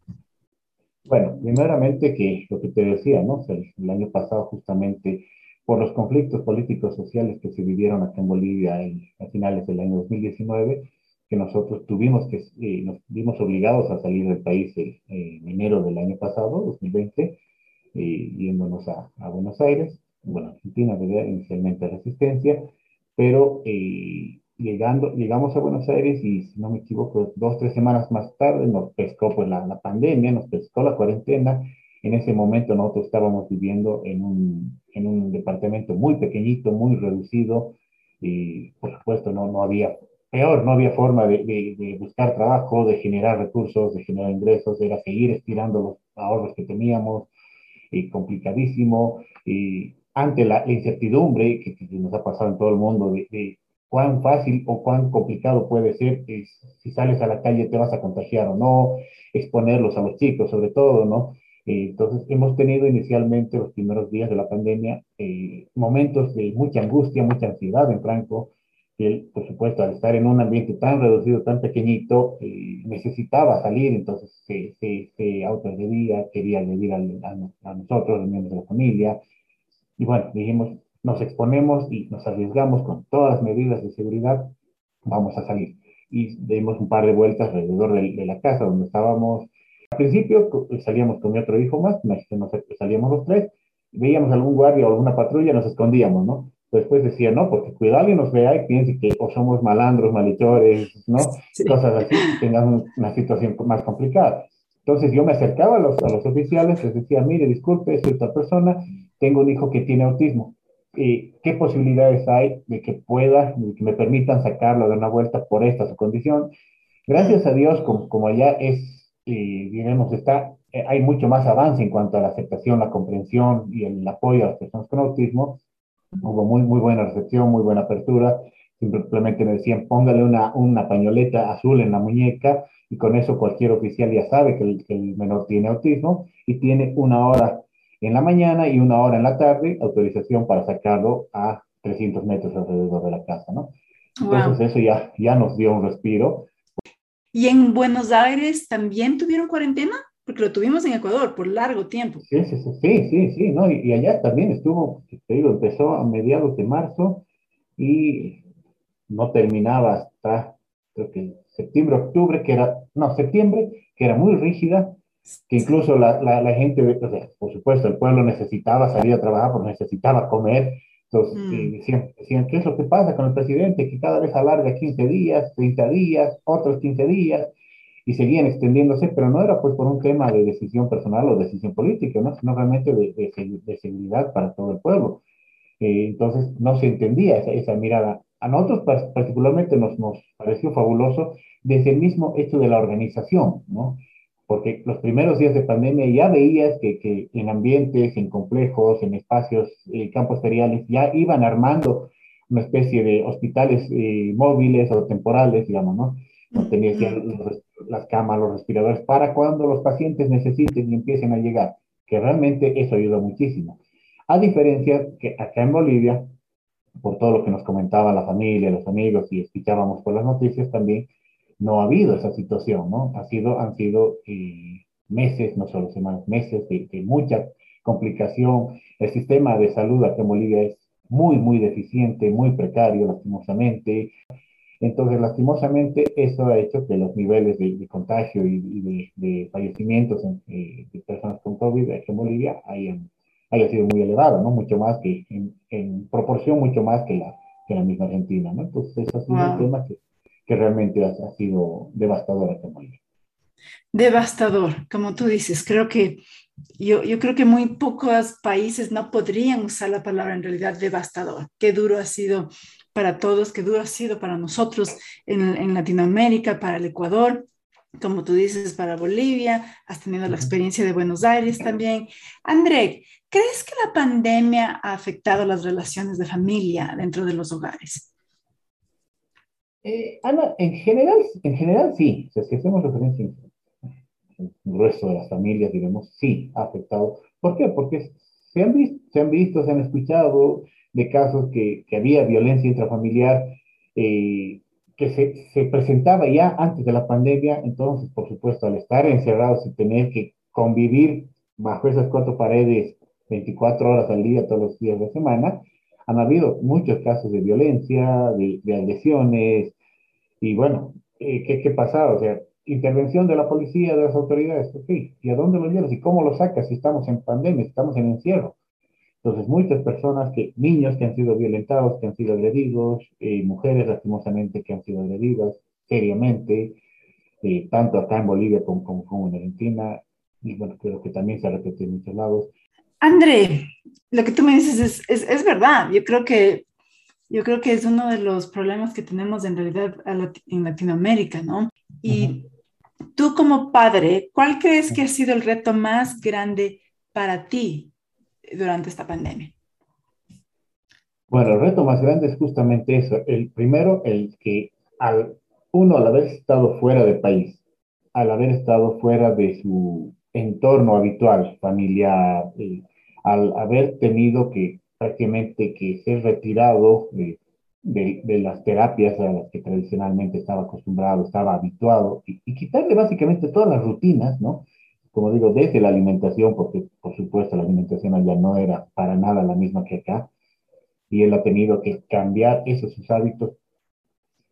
Bueno, primeramente que lo que te decía, ¿no? el, año pasado justamente por los conflictos políticos sociales que se vivieron aquí en Bolivia a finales del año 2019, que nosotros tuvimos que, eh, nos vimos obligados a salir del país en enero del año pasado, 2020, eh, yéndonos a, a Buenos Aires bueno, Argentina tenía inicialmente resistencia, pero eh, llegando, llegamos a Buenos Aires y, si no me equivoco, dos, tres semanas más tarde nos pescó pues, la, la pandemia, nos pescó la cuarentena. En ese momento nosotros estábamos viviendo en un, en un departamento muy pequeñito, muy reducido, y por supuesto no, no había, peor, no había forma de, de, buscar trabajo, de generar recursos, de generar ingresos, era seguir estirando los ahorros que teníamos, y complicadísimo, y ante la, incertidumbre que, que, nos ha pasado en todo el mundo de, de cuán fácil o cuán complicado puede ser si sales a la calle te vas a contagiar o no, exponerlos a los chicos sobre todo, ¿no? Eh, entonces hemos tenido inicialmente los primeros días de la pandemia eh, momentos de mucha angustia, mucha ansiedad en Franco, él, por supuesto, al estar en un ambiente tan reducido, tan pequeñito, eh, necesitaba salir, entonces se, se, se autoagredía, quería agredir a, a, a nosotros, los miembros de la familia, y bueno, dijimos, nos exponemos y nos arriesgamos con todas las medidas de seguridad, vamos a salir. Y dimos un par de vueltas alrededor de, de la casa donde estábamos. Principio salíamos con mi otro hijo más, no sé, salíamos los tres, veíamos algún guardia o alguna patrulla, nos escondíamos, ¿no? Después decía, no, porque cuidado alguien nos vea y piense que o somos malandros, malhechores, ¿no? Sí. Cosas así, tengan una situación más complicada. Entonces yo me acercaba a los, a los oficiales, les decía, mire, disculpe, soy esta persona, tengo un hijo que tiene autismo eh, qué posibilidades hay de que pueda, de que me permitan sacarlo de una vuelta por esta su condición. Gracias a Dios, como, como allá es, eh, digamos, está, eh, hay mucho más avance en cuanto a la aceptación, la comprensión y el apoyo a las personas con autismo. Hubo muy, muy buena recepción, muy buena apertura. Simplemente me decían, póngale una, una pañoleta azul en la muñeca y con eso cualquier oficial ya sabe que el, que el menor tiene autismo y tiene una hora en la mañana y una hora en la tarde, autorización para sacarlo a 300 metros alrededor de la casa, ¿no? Entonces wow. eso ya, ya nos dio un respiro. ¿Y en Buenos Aires también tuvieron cuarentena? Porque lo tuvimos en Ecuador por largo tiempo. Sí, sí, sí, sí, sí, ¿no? Y, y, allá también estuvo, te digo, empezó a mediados de marzo y no terminaba hasta, creo que septiembre, octubre, que era, no, septiembre, que era muy rígida, que incluso la, la, la gente, o sea, por supuesto, el pueblo necesitaba salir a trabajar porque necesitaba comer. Entonces, mm. decían, decían, ¿qué es lo que pasa con el presidente? Que cada vez alarga 15 días, 30 días, otros 15 días, y seguían extendiéndose, pero no era pues por un tema de decisión personal o decisión política, ¿no? sino realmente de, de, de seguridad para todo el pueblo. Eh, entonces, no se entendía esa, esa mirada. A nosotros particularmente nos, nos pareció fabuloso desde el mismo hecho de la organización, ¿no? Porque los primeros días de pandemia ya veías que, que en ambientes, en complejos, en espacios, eh, campos feriales, ya iban armando una especie de hospitales eh, móviles o temporales, digamos, ¿no? No tenías ya los, las camas, los respiradores, para cuando los pacientes necesiten y empiecen a llegar, que realmente eso ayuda muchísimo. A diferencia que acá en Bolivia, por todo lo que nos comentaba la familia, los amigos y escuchábamos por las noticias también, no ha habido esa situación, ¿no? Ha sido, han sido eh, meses, no solo semanas, meses de, de, mucha complicación. El sistema de salud aquí en Bolivia es muy, muy deficiente, muy precario, lastimosamente. Entonces, lastimosamente, eso ha hecho que los niveles de, de contagio y, y de, de, fallecimientos en, eh, de personas con COVID aquí en Bolivia hayan, haya sido muy elevado, ¿no? Mucho más que, en, en proporción, mucho más que la, que la misma Argentina, ¿no? Entonces, eso ha sido wow. un tema que que realmente ha, ha sido devastadora como Devastador, como tú dices, creo que yo, yo, creo que muy pocos países no podrían usar la palabra en realidad devastador. Qué duro ha sido para todos, qué duro ha sido para nosotros en, en Latinoamérica, para el Ecuador, como tú dices, para Bolivia, has tenido la experiencia de Buenos Aires también. André, ¿crees que la pandemia ha afectado las relaciones de familia dentro de los hogares? Eh, Ana, en general, en general sí. O sea, si hacemos referencia al grueso de las familias, digamos, sí ha afectado. ¿Por qué? Porque se han visto, se han, visto, se han escuchado de casos que, había violencia intrafamiliar eh, que se, se, presentaba ya antes de la pandemia. Entonces, por supuesto, al estar encerrados y tener que convivir bajo esas cuatro paredes 24 horas al día, todos los días de la semana, han habido muchos casos de violencia, de, de agresiones, y bueno, eh, ¿qué, ¿qué pasaba? O sea, intervención de la policía, de las autoridades, ok, ¿y a dónde lo llevas? ¿Y cómo lo sacas si estamos en pandemia, estamos en encierro? Entonces, muchas personas, que, niños que han sido violentados, que han sido agredidos, eh, mujeres lastimosamente que han sido agredidas seriamente, eh, tanto acá en Bolivia como, como, en Argentina, y bueno, creo que también se repetido en muchos lados. André, lo que tú me dices es, es, es, verdad. Yo creo, que, yo creo que es uno de los problemas que tenemos en realidad en Latinoamérica, ¿no? Y tú como padre, ¿cuál crees que ha sido el reto más grande para ti durante esta pandemia? Bueno, el reto más grande es justamente eso. El primero, el que al, uno, al haber estado fuera del país, al haber estado fuera de su entorno habitual, familiar, eh, al haber tenido que prácticamente que ser retirado de, de, las terapias a las que tradicionalmente estaba acostumbrado, estaba habituado, y, y quitarle básicamente todas las rutinas, ¿no? como digo, desde la alimentación, porque por supuesto la alimentación allá no era para nada la misma que acá, y él ha tenido que cambiar esos sus hábitos.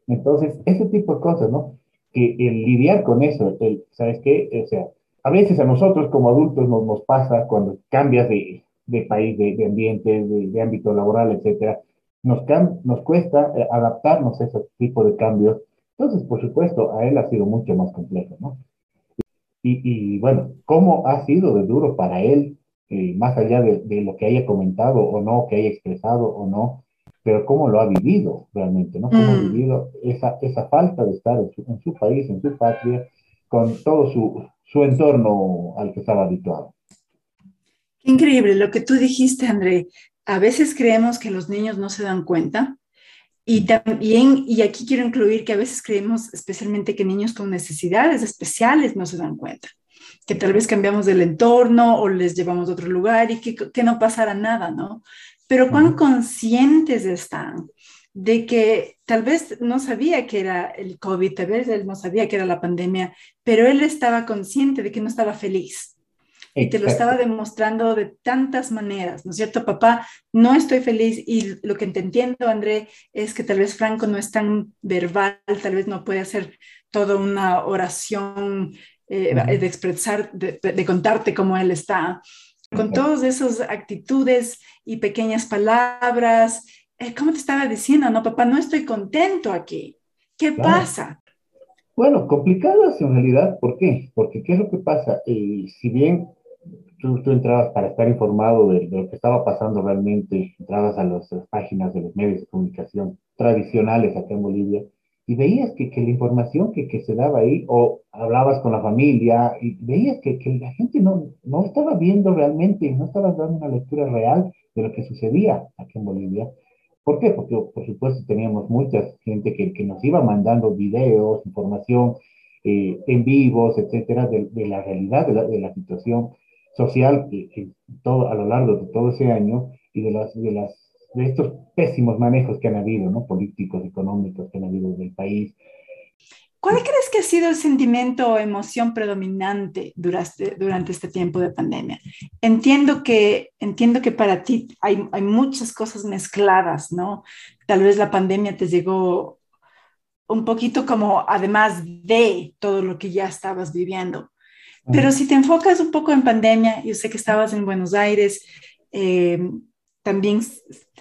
Entonces, ese tipo de cosas, ¿no? Que el lidiar con eso, el, ¿sabes qué? O sea, a veces a nosotros como adultos nos, nos pasa cuando cambias de, de país, de, de ambiente, de, de, ámbito laboral, etcétera, nos, nos cuesta eh, adaptarnos a ese tipo de cambios. Entonces, por supuesto, a él ha sido mucho más complejo, ¿no? Y, bueno, ¿cómo ha sido de duro para él, eh, más allá de, lo que haya comentado o no, que haya expresado o no, pero cómo lo ha vivido realmente, ¿no? Cómo ha mm. vivido esa, esa falta de estar en su, país, en su patria, con todo su, su entorno al que estaba habituado. Increíble lo que tú dijiste, André. A veces creemos que los niños no se dan cuenta y también, y aquí quiero incluir que a veces creemos especialmente que niños con necesidades especiales no se dan cuenta, que tal vez cambiamos del entorno o les llevamos a otro lugar y que, que no pasará nada, ¿no? Pero cuán conscientes están de que tal vez no sabía que era el COVID, tal vez él no sabía que era la pandemia, pero él estaba consciente de que no estaba feliz y te lo estaba demostrando de tantas maneras, ¿no es cierto, papá? No estoy feliz y lo que te entiendo, André, es que tal vez Franco no es tan verbal, tal vez no puede hacer toda una oración eh, de expresar, de, de, contarte cómo él está. Con todas esas actitudes y pequeñas palabras, eh, ¿cómo te estaba diciendo? No, papá, no estoy contento aquí. ¿Qué pasa? Bueno, complicadas en realidad, ¿por qué? Porque ¿qué es lo que pasa? Eh, si bien tú, entrabas para estar informado de, lo que estaba pasando realmente, entrabas a, las páginas de los medios de comunicación tradicionales acá en Bolivia y veías que, que la información que, que, se daba ahí, o hablabas con la familia y veías que, que la gente no, no estaba viendo realmente, no estaba dando una lectura real de lo que sucedía aquí en Bolivia. ¿Por qué? Porque, por supuesto, teníamos mucha gente que, que nos iba mandando videos, información eh, en vivos, etcétera, de, de la realidad de la, de la situación social que, todo, a lo largo de todo ese año y de, las, de, las, de estos pésimos manejos que han habido, ¿no? políticos, económicos que han habido del país. ¿Cuál crees que ha sido el sentimiento o emoción predominante durante, durante este tiempo de pandemia? Entiendo que, entiendo que para ti hay, hay muchas cosas mezcladas, ¿no? Tal vez la pandemia te llegó un poquito como además de todo lo que ya estabas viviendo. Pero si te enfocas un poco en pandemia, yo sé que estabas en Buenos Aires, eh, también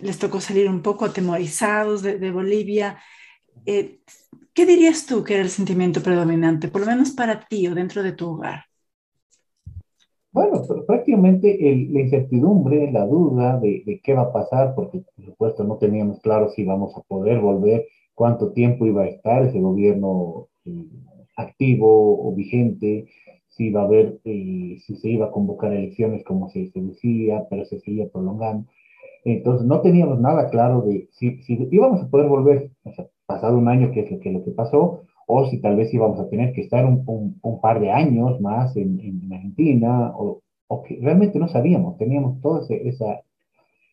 les tocó salir un poco atemorizados de, Bolivia. Eh, ¿Qué dirías tú que era el sentimiento predominante, por lo menos para ti o dentro de tu hogar? Bueno, prácticamente la incertidumbre, la duda de, qué va a pasar, porque por supuesto no teníamos claro si íbamos a poder volver, cuánto tiempo iba a estar ese gobierno eh, activo o vigente, si iba a haber, eh, si se iba a convocar elecciones como se, decía, pero se seguía prolongando. Entonces no teníamos nada claro de si, si íbamos a poder volver, o sea, pasado un año, que es lo que, lo que pasó, o si tal vez íbamos a tener que estar un, un, par de años más en, en Argentina, o, o, que realmente no sabíamos, teníamos toda esa,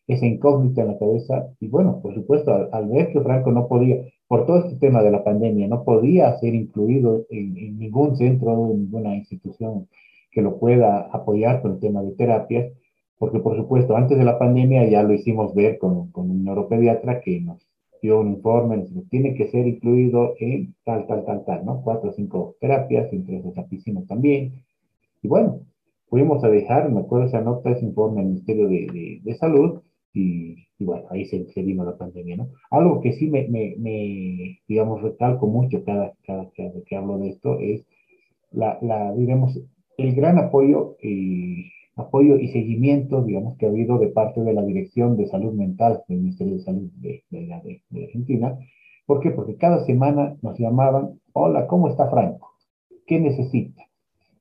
esa incógnita en la cabeza, y bueno, por supuesto, al, al ver que Franco no podía, por todo este tema de la pandemia, no podía ser incluido en, ningún centro, en ninguna institución que lo pueda apoyar con el tema de terapias, porque por supuesto, antes de la pandemia ya lo hicimos ver con, con un neuropediatra que nos dio un informe, nos tiene que ser incluido en tal, tal, tal, tal, ¿no? Cuatro o cinco terapias, entre esas la piscina también. Y bueno, fuimos a dejar, me acuerdo esa nota, ese informe al Ministerio de, de, Salud, y, bueno, ahí se, vino la pandemia, ¿no? Algo que sí me, digamos, recalco mucho cada, cada, cada, que hablo de esto es la, la el gran apoyo y, apoyo y seguimiento, digamos, que ha habido de parte de la Dirección de Salud Mental del Ministerio de Salud de, de, de Argentina. ¿Por qué? Porque cada semana nos llamaban, hola, ¿cómo está Franco? ¿Qué necesita?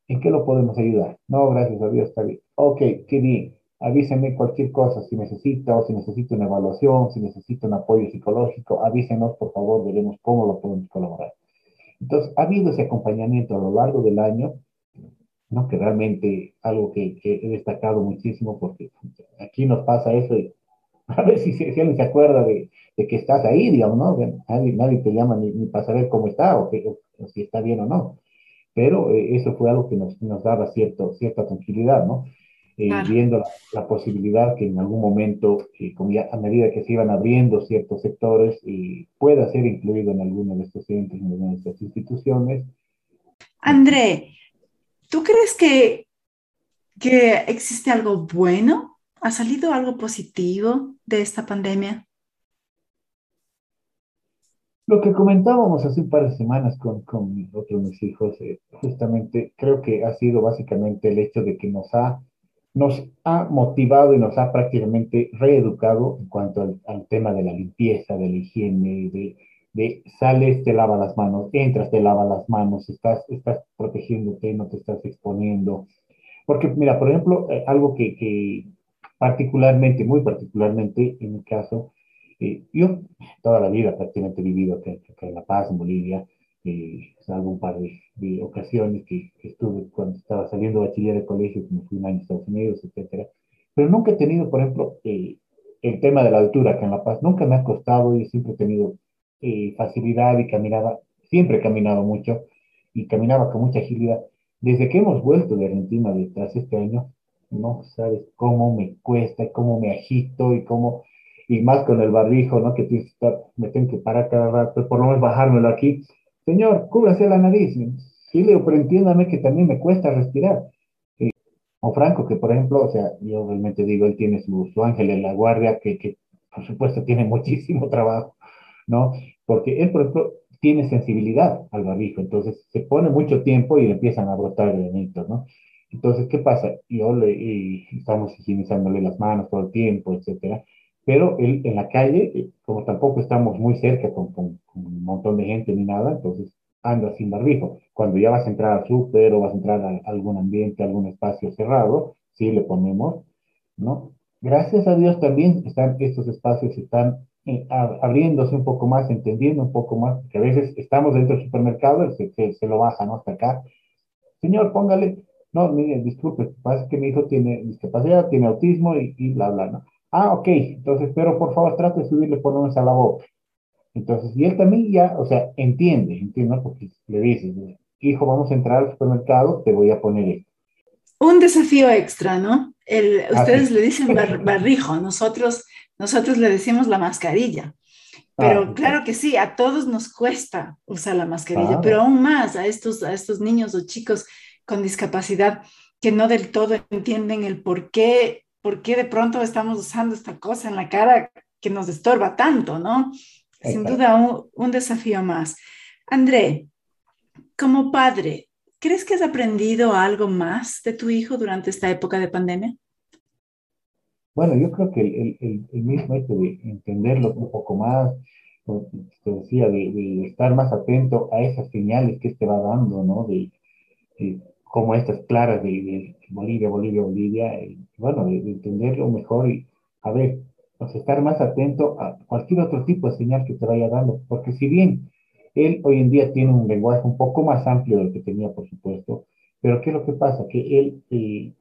¿En qué lo podemos ayudar? No, gracias a Dios, está bien. Ok, qué bien. Avísenme cualquier cosa, si necesita o si necesita una evaluación, si necesita un apoyo psicológico, avísenos, por favor, veremos cómo lo podemos colaborar. Entonces, ha habido ese acompañamiento a lo largo del año, ¿no? que realmente algo que, que he destacado muchísimo, porque aquí nos pasa eso y a ver si, si alguien se acuerda de, de, que estás ahí, digamos, ¿no? Nadie, nadie te llama ni, ni, para saber cómo está o, que, o si está bien o no pero eh, eso fue algo que nos, nos daba cierto, cierta tranquilidad, ¿no? Eh, viendo la, posibilidad que en algún momento, eh, a medida que se iban abriendo ciertos sectores, pueda ser incluido en alguno de estos entes, en alguna de estas instituciones. André, ¿tú crees que, que existe algo bueno? ¿Ha salido algo positivo de esta pandemia? Lo que comentábamos hace un par de semanas con, con otros mis hijos, eh, justamente creo que ha sido básicamente el hecho de que nos ha, nos ha motivado y nos ha prácticamente reeducado en cuanto al, tema de la limpieza, de la higiene, de, de, sales, te lava las manos, entras, te lava las manos, estás, estás protegiéndote, no te estás exponiendo. Porque, mira, por ejemplo, eh, algo que, que particularmente, muy particularmente en mi caso, eh, yo toda la vida prácticamente he vivido acá, en La Paz, en Bolivia, eh, salvo un par de, ocasiones que, estuve cuando estaba saliendo bachiller de colegio, como fui un año a Estados Unidos, etcétera. Pero nunca he tenido, por ejemplo, eh, el tema de la altura acá en La Paz. Nunca me ha costado y siempre he tenido eh, facilidad y caminaba, siempre he caminado mucho y caminaba con mucha agilidad. Desde que hemos vuelto de Argentina detrás este año, no sabes cómo me cuesta, cómo me agito y cómo y más con el barbijo, ¿no? Que me tengo que parar cada rato, por lo menos bajármelo aquí. Señor, cúbrase la nariz. Sí, le pero entiéndame que también me cuesta respirar. o Franco, que por ejemplo, o sea, yo realmente digo, él tiene su, su ángel en la guardia, que, que por supuesto tiene muchísimo trabajo, ¿no? Porque él, por ejemplo, tiene sensibilidad al barbijo, entonces se pone mucho tiempo y le empiezan a brotar granitos, ¿no? Entonces, ¿qué pasa? Yo le, y estamos higienizándole las manos todo el tiempo, etcétera pero él en la calle, eh, como tampoco estamos muy cerca con, un montón de gente ni nada, entonces anda sin barbijo. Cuando ya vas a entrar al súper o vas a entrar a algún ambiente, algún espacio cerrado, sí le ponemos, ¿no? Gracias a Dios también están, estos espacios están eh, abriéndose un poco más, entendiendo un poco más, que a veces estamos dentro del supermercado, se lo baja, ¿no? Hasta acá. Señor, póngale, no, mire, disculpe, pasa que mi hijo tiene discapacidad, tiene autismo y, y bla, bla, ¿no? Ah, ok, entonces, pero por favor trate de subirle por lo menos a la boca. Entonces, y él también ya, o sea, entiende, entiende, porque le dices, hijo, vamos a entrar al supermercado, te voy a poner esto. Un desafío extra, ¿no? El, ah, ustedes le dicen barrijo, nosotros, nosotros le decimos la mascarilla. Pero ah, claro que sí, a todos nos cuesta usar la mascarilla, pero aún más a estos, a estos niños o chicos con discapacidad que no del todo entienden el por qué ¿por qué de pronto estamos usando esta cosa en la cara que nos estorba tanto, no? Sin duda, un, desafío más. André, como padre, ¿crees que has aprendido algo más de tu hijo durante esta época de pandemia? Bueno, yo creo que el, el, mismo hecho de entenderlo un poco más, te decía, de, estar más atento a esas señales que te va dando, ¿no? De, como estas claras de, Bolivia, Bolivia, Bolivia, y bueno, de, entenderlo mejor y a ver, pues estar más atento a cualquier otro tipo de señal que te vaya dando, porque si bien él hoy en día tiene un lenguaje un poco más amplio del que tenía, por supuesto, pero ¿qué es lo que pasa? Que él eh,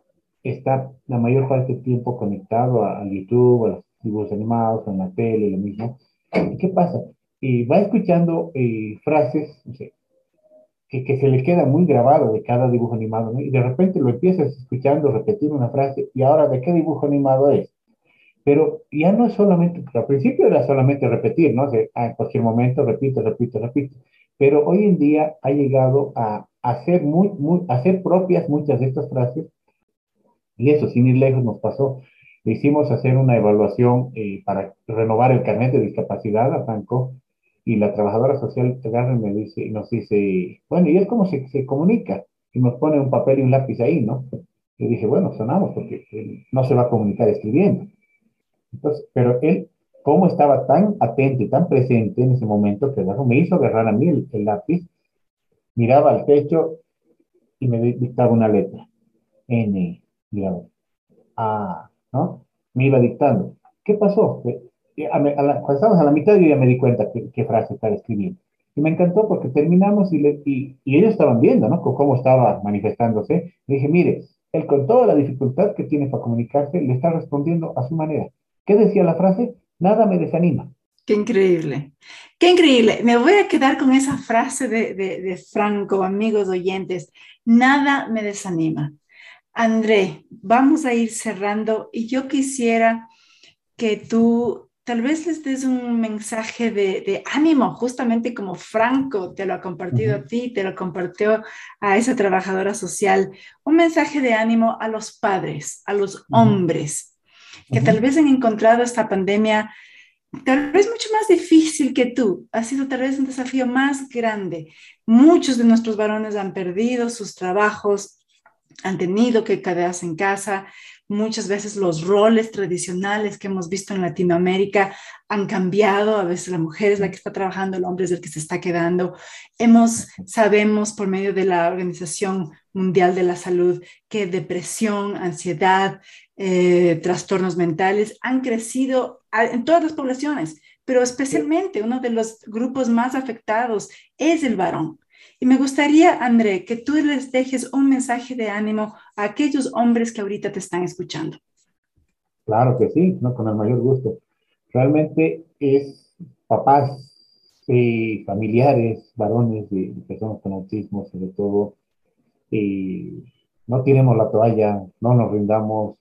está la mayor parte del tiempo conectado a, YouTube, a los dibujos animados, a la tele, lo mismo. ¿Y qué pasa? Y va escuchando eh, frases, no sé, que, se le queda muy grabado de cada dibujo animado. Y de repente lo empiezas escuchando repetir una frase, y ahora, ¿de qué dibujo animado es? Pero ya no es solamente, al principio era solamente repetir, ¿no? En cualquier momento repite, repite, repite. Pero hoy en día ha llegado a hacer, muy, hacer propias muchas de estas frases Y eso, sin ir lejos, nos pasó. Hicimos hacer una evaluación eh, para renovar el carnet de discapacidad a Franco y la trabajadora social y me dice, y nos dice, bueno, ¿y es cómo se, se comunica? Y nos pone un papel y un lápiz ahí, ¿no? Yo dije, bueno, sonamos porque no se va a comunicar escribiendo. Entonces, pero él, como estaba tan atento y tan presente en ese momento, que me hizo agarrar a mí el, lápiz, miraba al techo y me dictaba una letra. N, miraba. A, ¿no? Me iba dictando. ¿Qué pasó? A, cuando estábamos a la mitad yo ya me di cuenta qué, frase estaba escribiendo. Y me encantó porque terminamos y, y, y, ellos estaban viendo, ¿no? Cómo estaba manifestándose. Le dije, mire, él con toda la dificultad que tiene para comunicarse, le está respondiendo a su manera. ¿Qué decía la frase? Nada me desanima. Qué increíble, qué increíble. Me voy a quedar con esa frase de, de, Franco, amigos oyentes. Nada me desanima. André, vamos a ir cerrando y yo quisiera que tú tal vez les des un mensaje de, de, ánimo, justamente como Franco te lo ha compartido a ti, te lo compartió a esa trabajadora social, un mensaje de ánimo a los padres, a los hombres, que tal vez han encontrado esta pandemia tal vez mucho más difícil que tú. Ha sido tal vez un desafío más grande. Muchos de nuestros varones han perdido sus trabajos, han tenido que quedarse en casa. Muchas veces los roles tradicionales que hemos visto en Latinoamérica han cambiado. A veces la mujer es la que está trabajando, el hombre es el que se está quedando. Hemos, sabemos por medio de la Organización Mundial de la Salud que depresión, ansiedad, eh, trastornos mentales han crecido en todas las poblaciones, pero especialmente uno de los grupos más afectados es el varón. Y me gustaría, André, que tú les dejes un mensaje de ánimo a aquellos hombres que ahorita te están escuchando. Claro que sí, ¿no? con el mayor gusto. Realmente es papás, y familiares, varones de, personas con autismo, sobre todo, y no tiremos la toalla, no nos rindamos,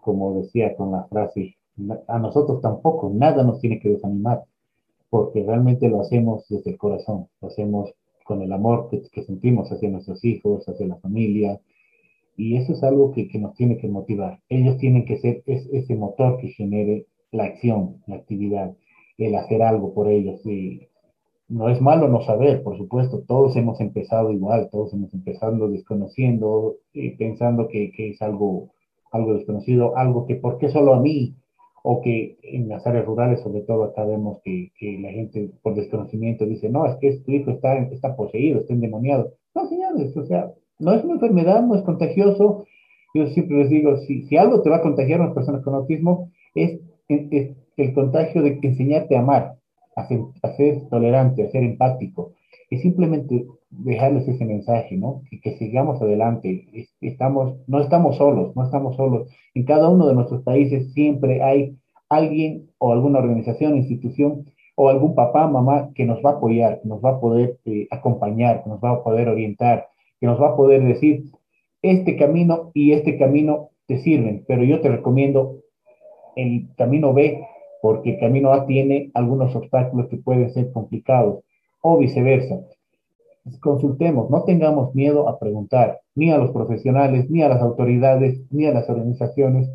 como decía con la frase, a nosotros tampoco, nada nos tiene que desanimar, porque realmente lo hacemos desde el corazón, lo hacemos con el amor que, sentimos hacia nuestros hijos, hacia la familia, y eso es algo que, que nos tiene que motivar. Ellos tienen que ser ese motor que genere la acción, la actividad, el hacer algo por ellos. Y no es malo no saber, por supuesto, todos hemos empezado igual, todos hemos empezado desconociendo, y pensando que, que es algo algo desconocido, algo que por qué solo a mí, o que en las áreas rurales sobre todo acá vemos que, que la gente por desconocimiento dice, no, es que tu hijo está, está poseído, está endemoniado. No, señores, o sea, no es una enfermedad, no es contagioso. Yo siempre les digo, si, si algo te va a contagiar a las personas con autismo, es, el contagio de enseñarte a amar, a ser tolerante, a ser empático. Y simplemente dejarles ese mensaje, ¿no? Que, que, sigamos adelante. Estamos, no estamos solos, no estamos solos. En cada uno de nuestros países siempre hay alguien o alguna organización, institución o algún papá, mamá que nos va a apoyar, que nos va a poder eh, acompañar, que nos va a poder orientar, que nos va a poder decir, este camino y este camino te sirven, pero yo te recomiendo el camino B, porque el camino A tiene algunos obstáculos que pueden ser complicados, o viceversa consultemos, no tengamos miedo a preguntar, ni a los profesionales, ni a las autoridades, ni a las organizaciones,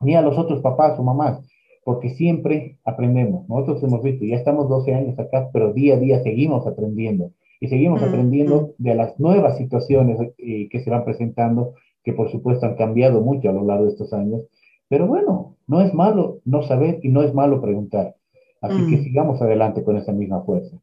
ni a los otros papás o mamás, porque siempre aprendemos. Nosotros hemos visto, ya estamos 12 años acá, pero día a día seguimos aprendiendo y seguimos aprendiendo de las nuevas situaciones eh, que se van presentando, que por supuesto han cambiado mucho a lo largo de estos años. Pero bueno, no es malo no saber y no es malo preguntar. Así que sigamos adelante con esa misma fuerza.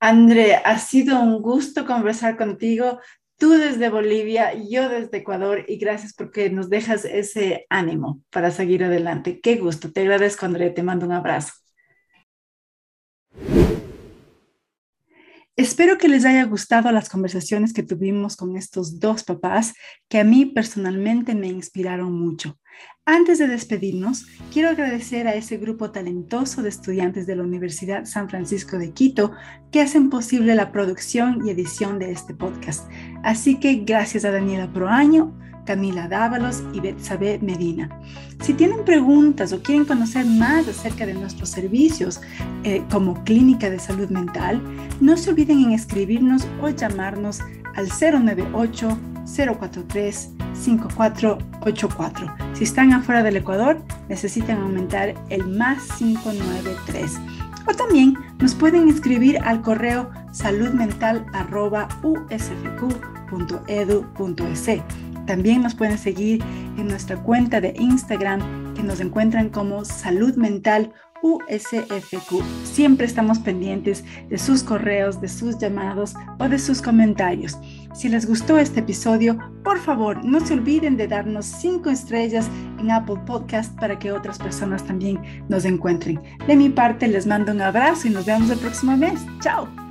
André, ha sido un gusto conversar contigo, tú desde Bolivia, yo desde Ecuador, y gracias porque nos dejas ese ánimo para seguir adelante. Qué gusto, te agradezco, André, te mando un abrazo. Espero que les haya gustado las conversaciones que tuvimos con estos dos papás que a mí personalmente me inspiraron mucho. Antes de despedirnos, quiero agradecer a ese grupo talentoso de estudiantes de la Universidad San Francisco de Quito que hacen posible la producción y edición de este podcast. Así que gracias a Daniela Proaño, Camila Dávalos y Betsabe Medina. Si tienen preguntas o quieren conocer más acerca de nuestros servicios eh, como Clínica de Salud Mental, no se olviden en escribirnos o llamarnos al 098 043-5484. Si están afuera del Ecuador, necesitan aumentar el más 593. O también nos pueden escribir al correo saludmental.usfq.edu.es. También nos pueden seguir en nuestra cuenta de Instagram que nos encuentran como Salud Mental USFQ. Siempre estamos pendientes de sus correos, de sus llamados o de sus comentarios. Si les gustó este episodio, por favor, no se olviden de darnos cinco estrellas en Apple Podcast para que otras personas también nos encuentren. De mi parte, les mando un abrazo y nos vemos el próximo mes. Chao.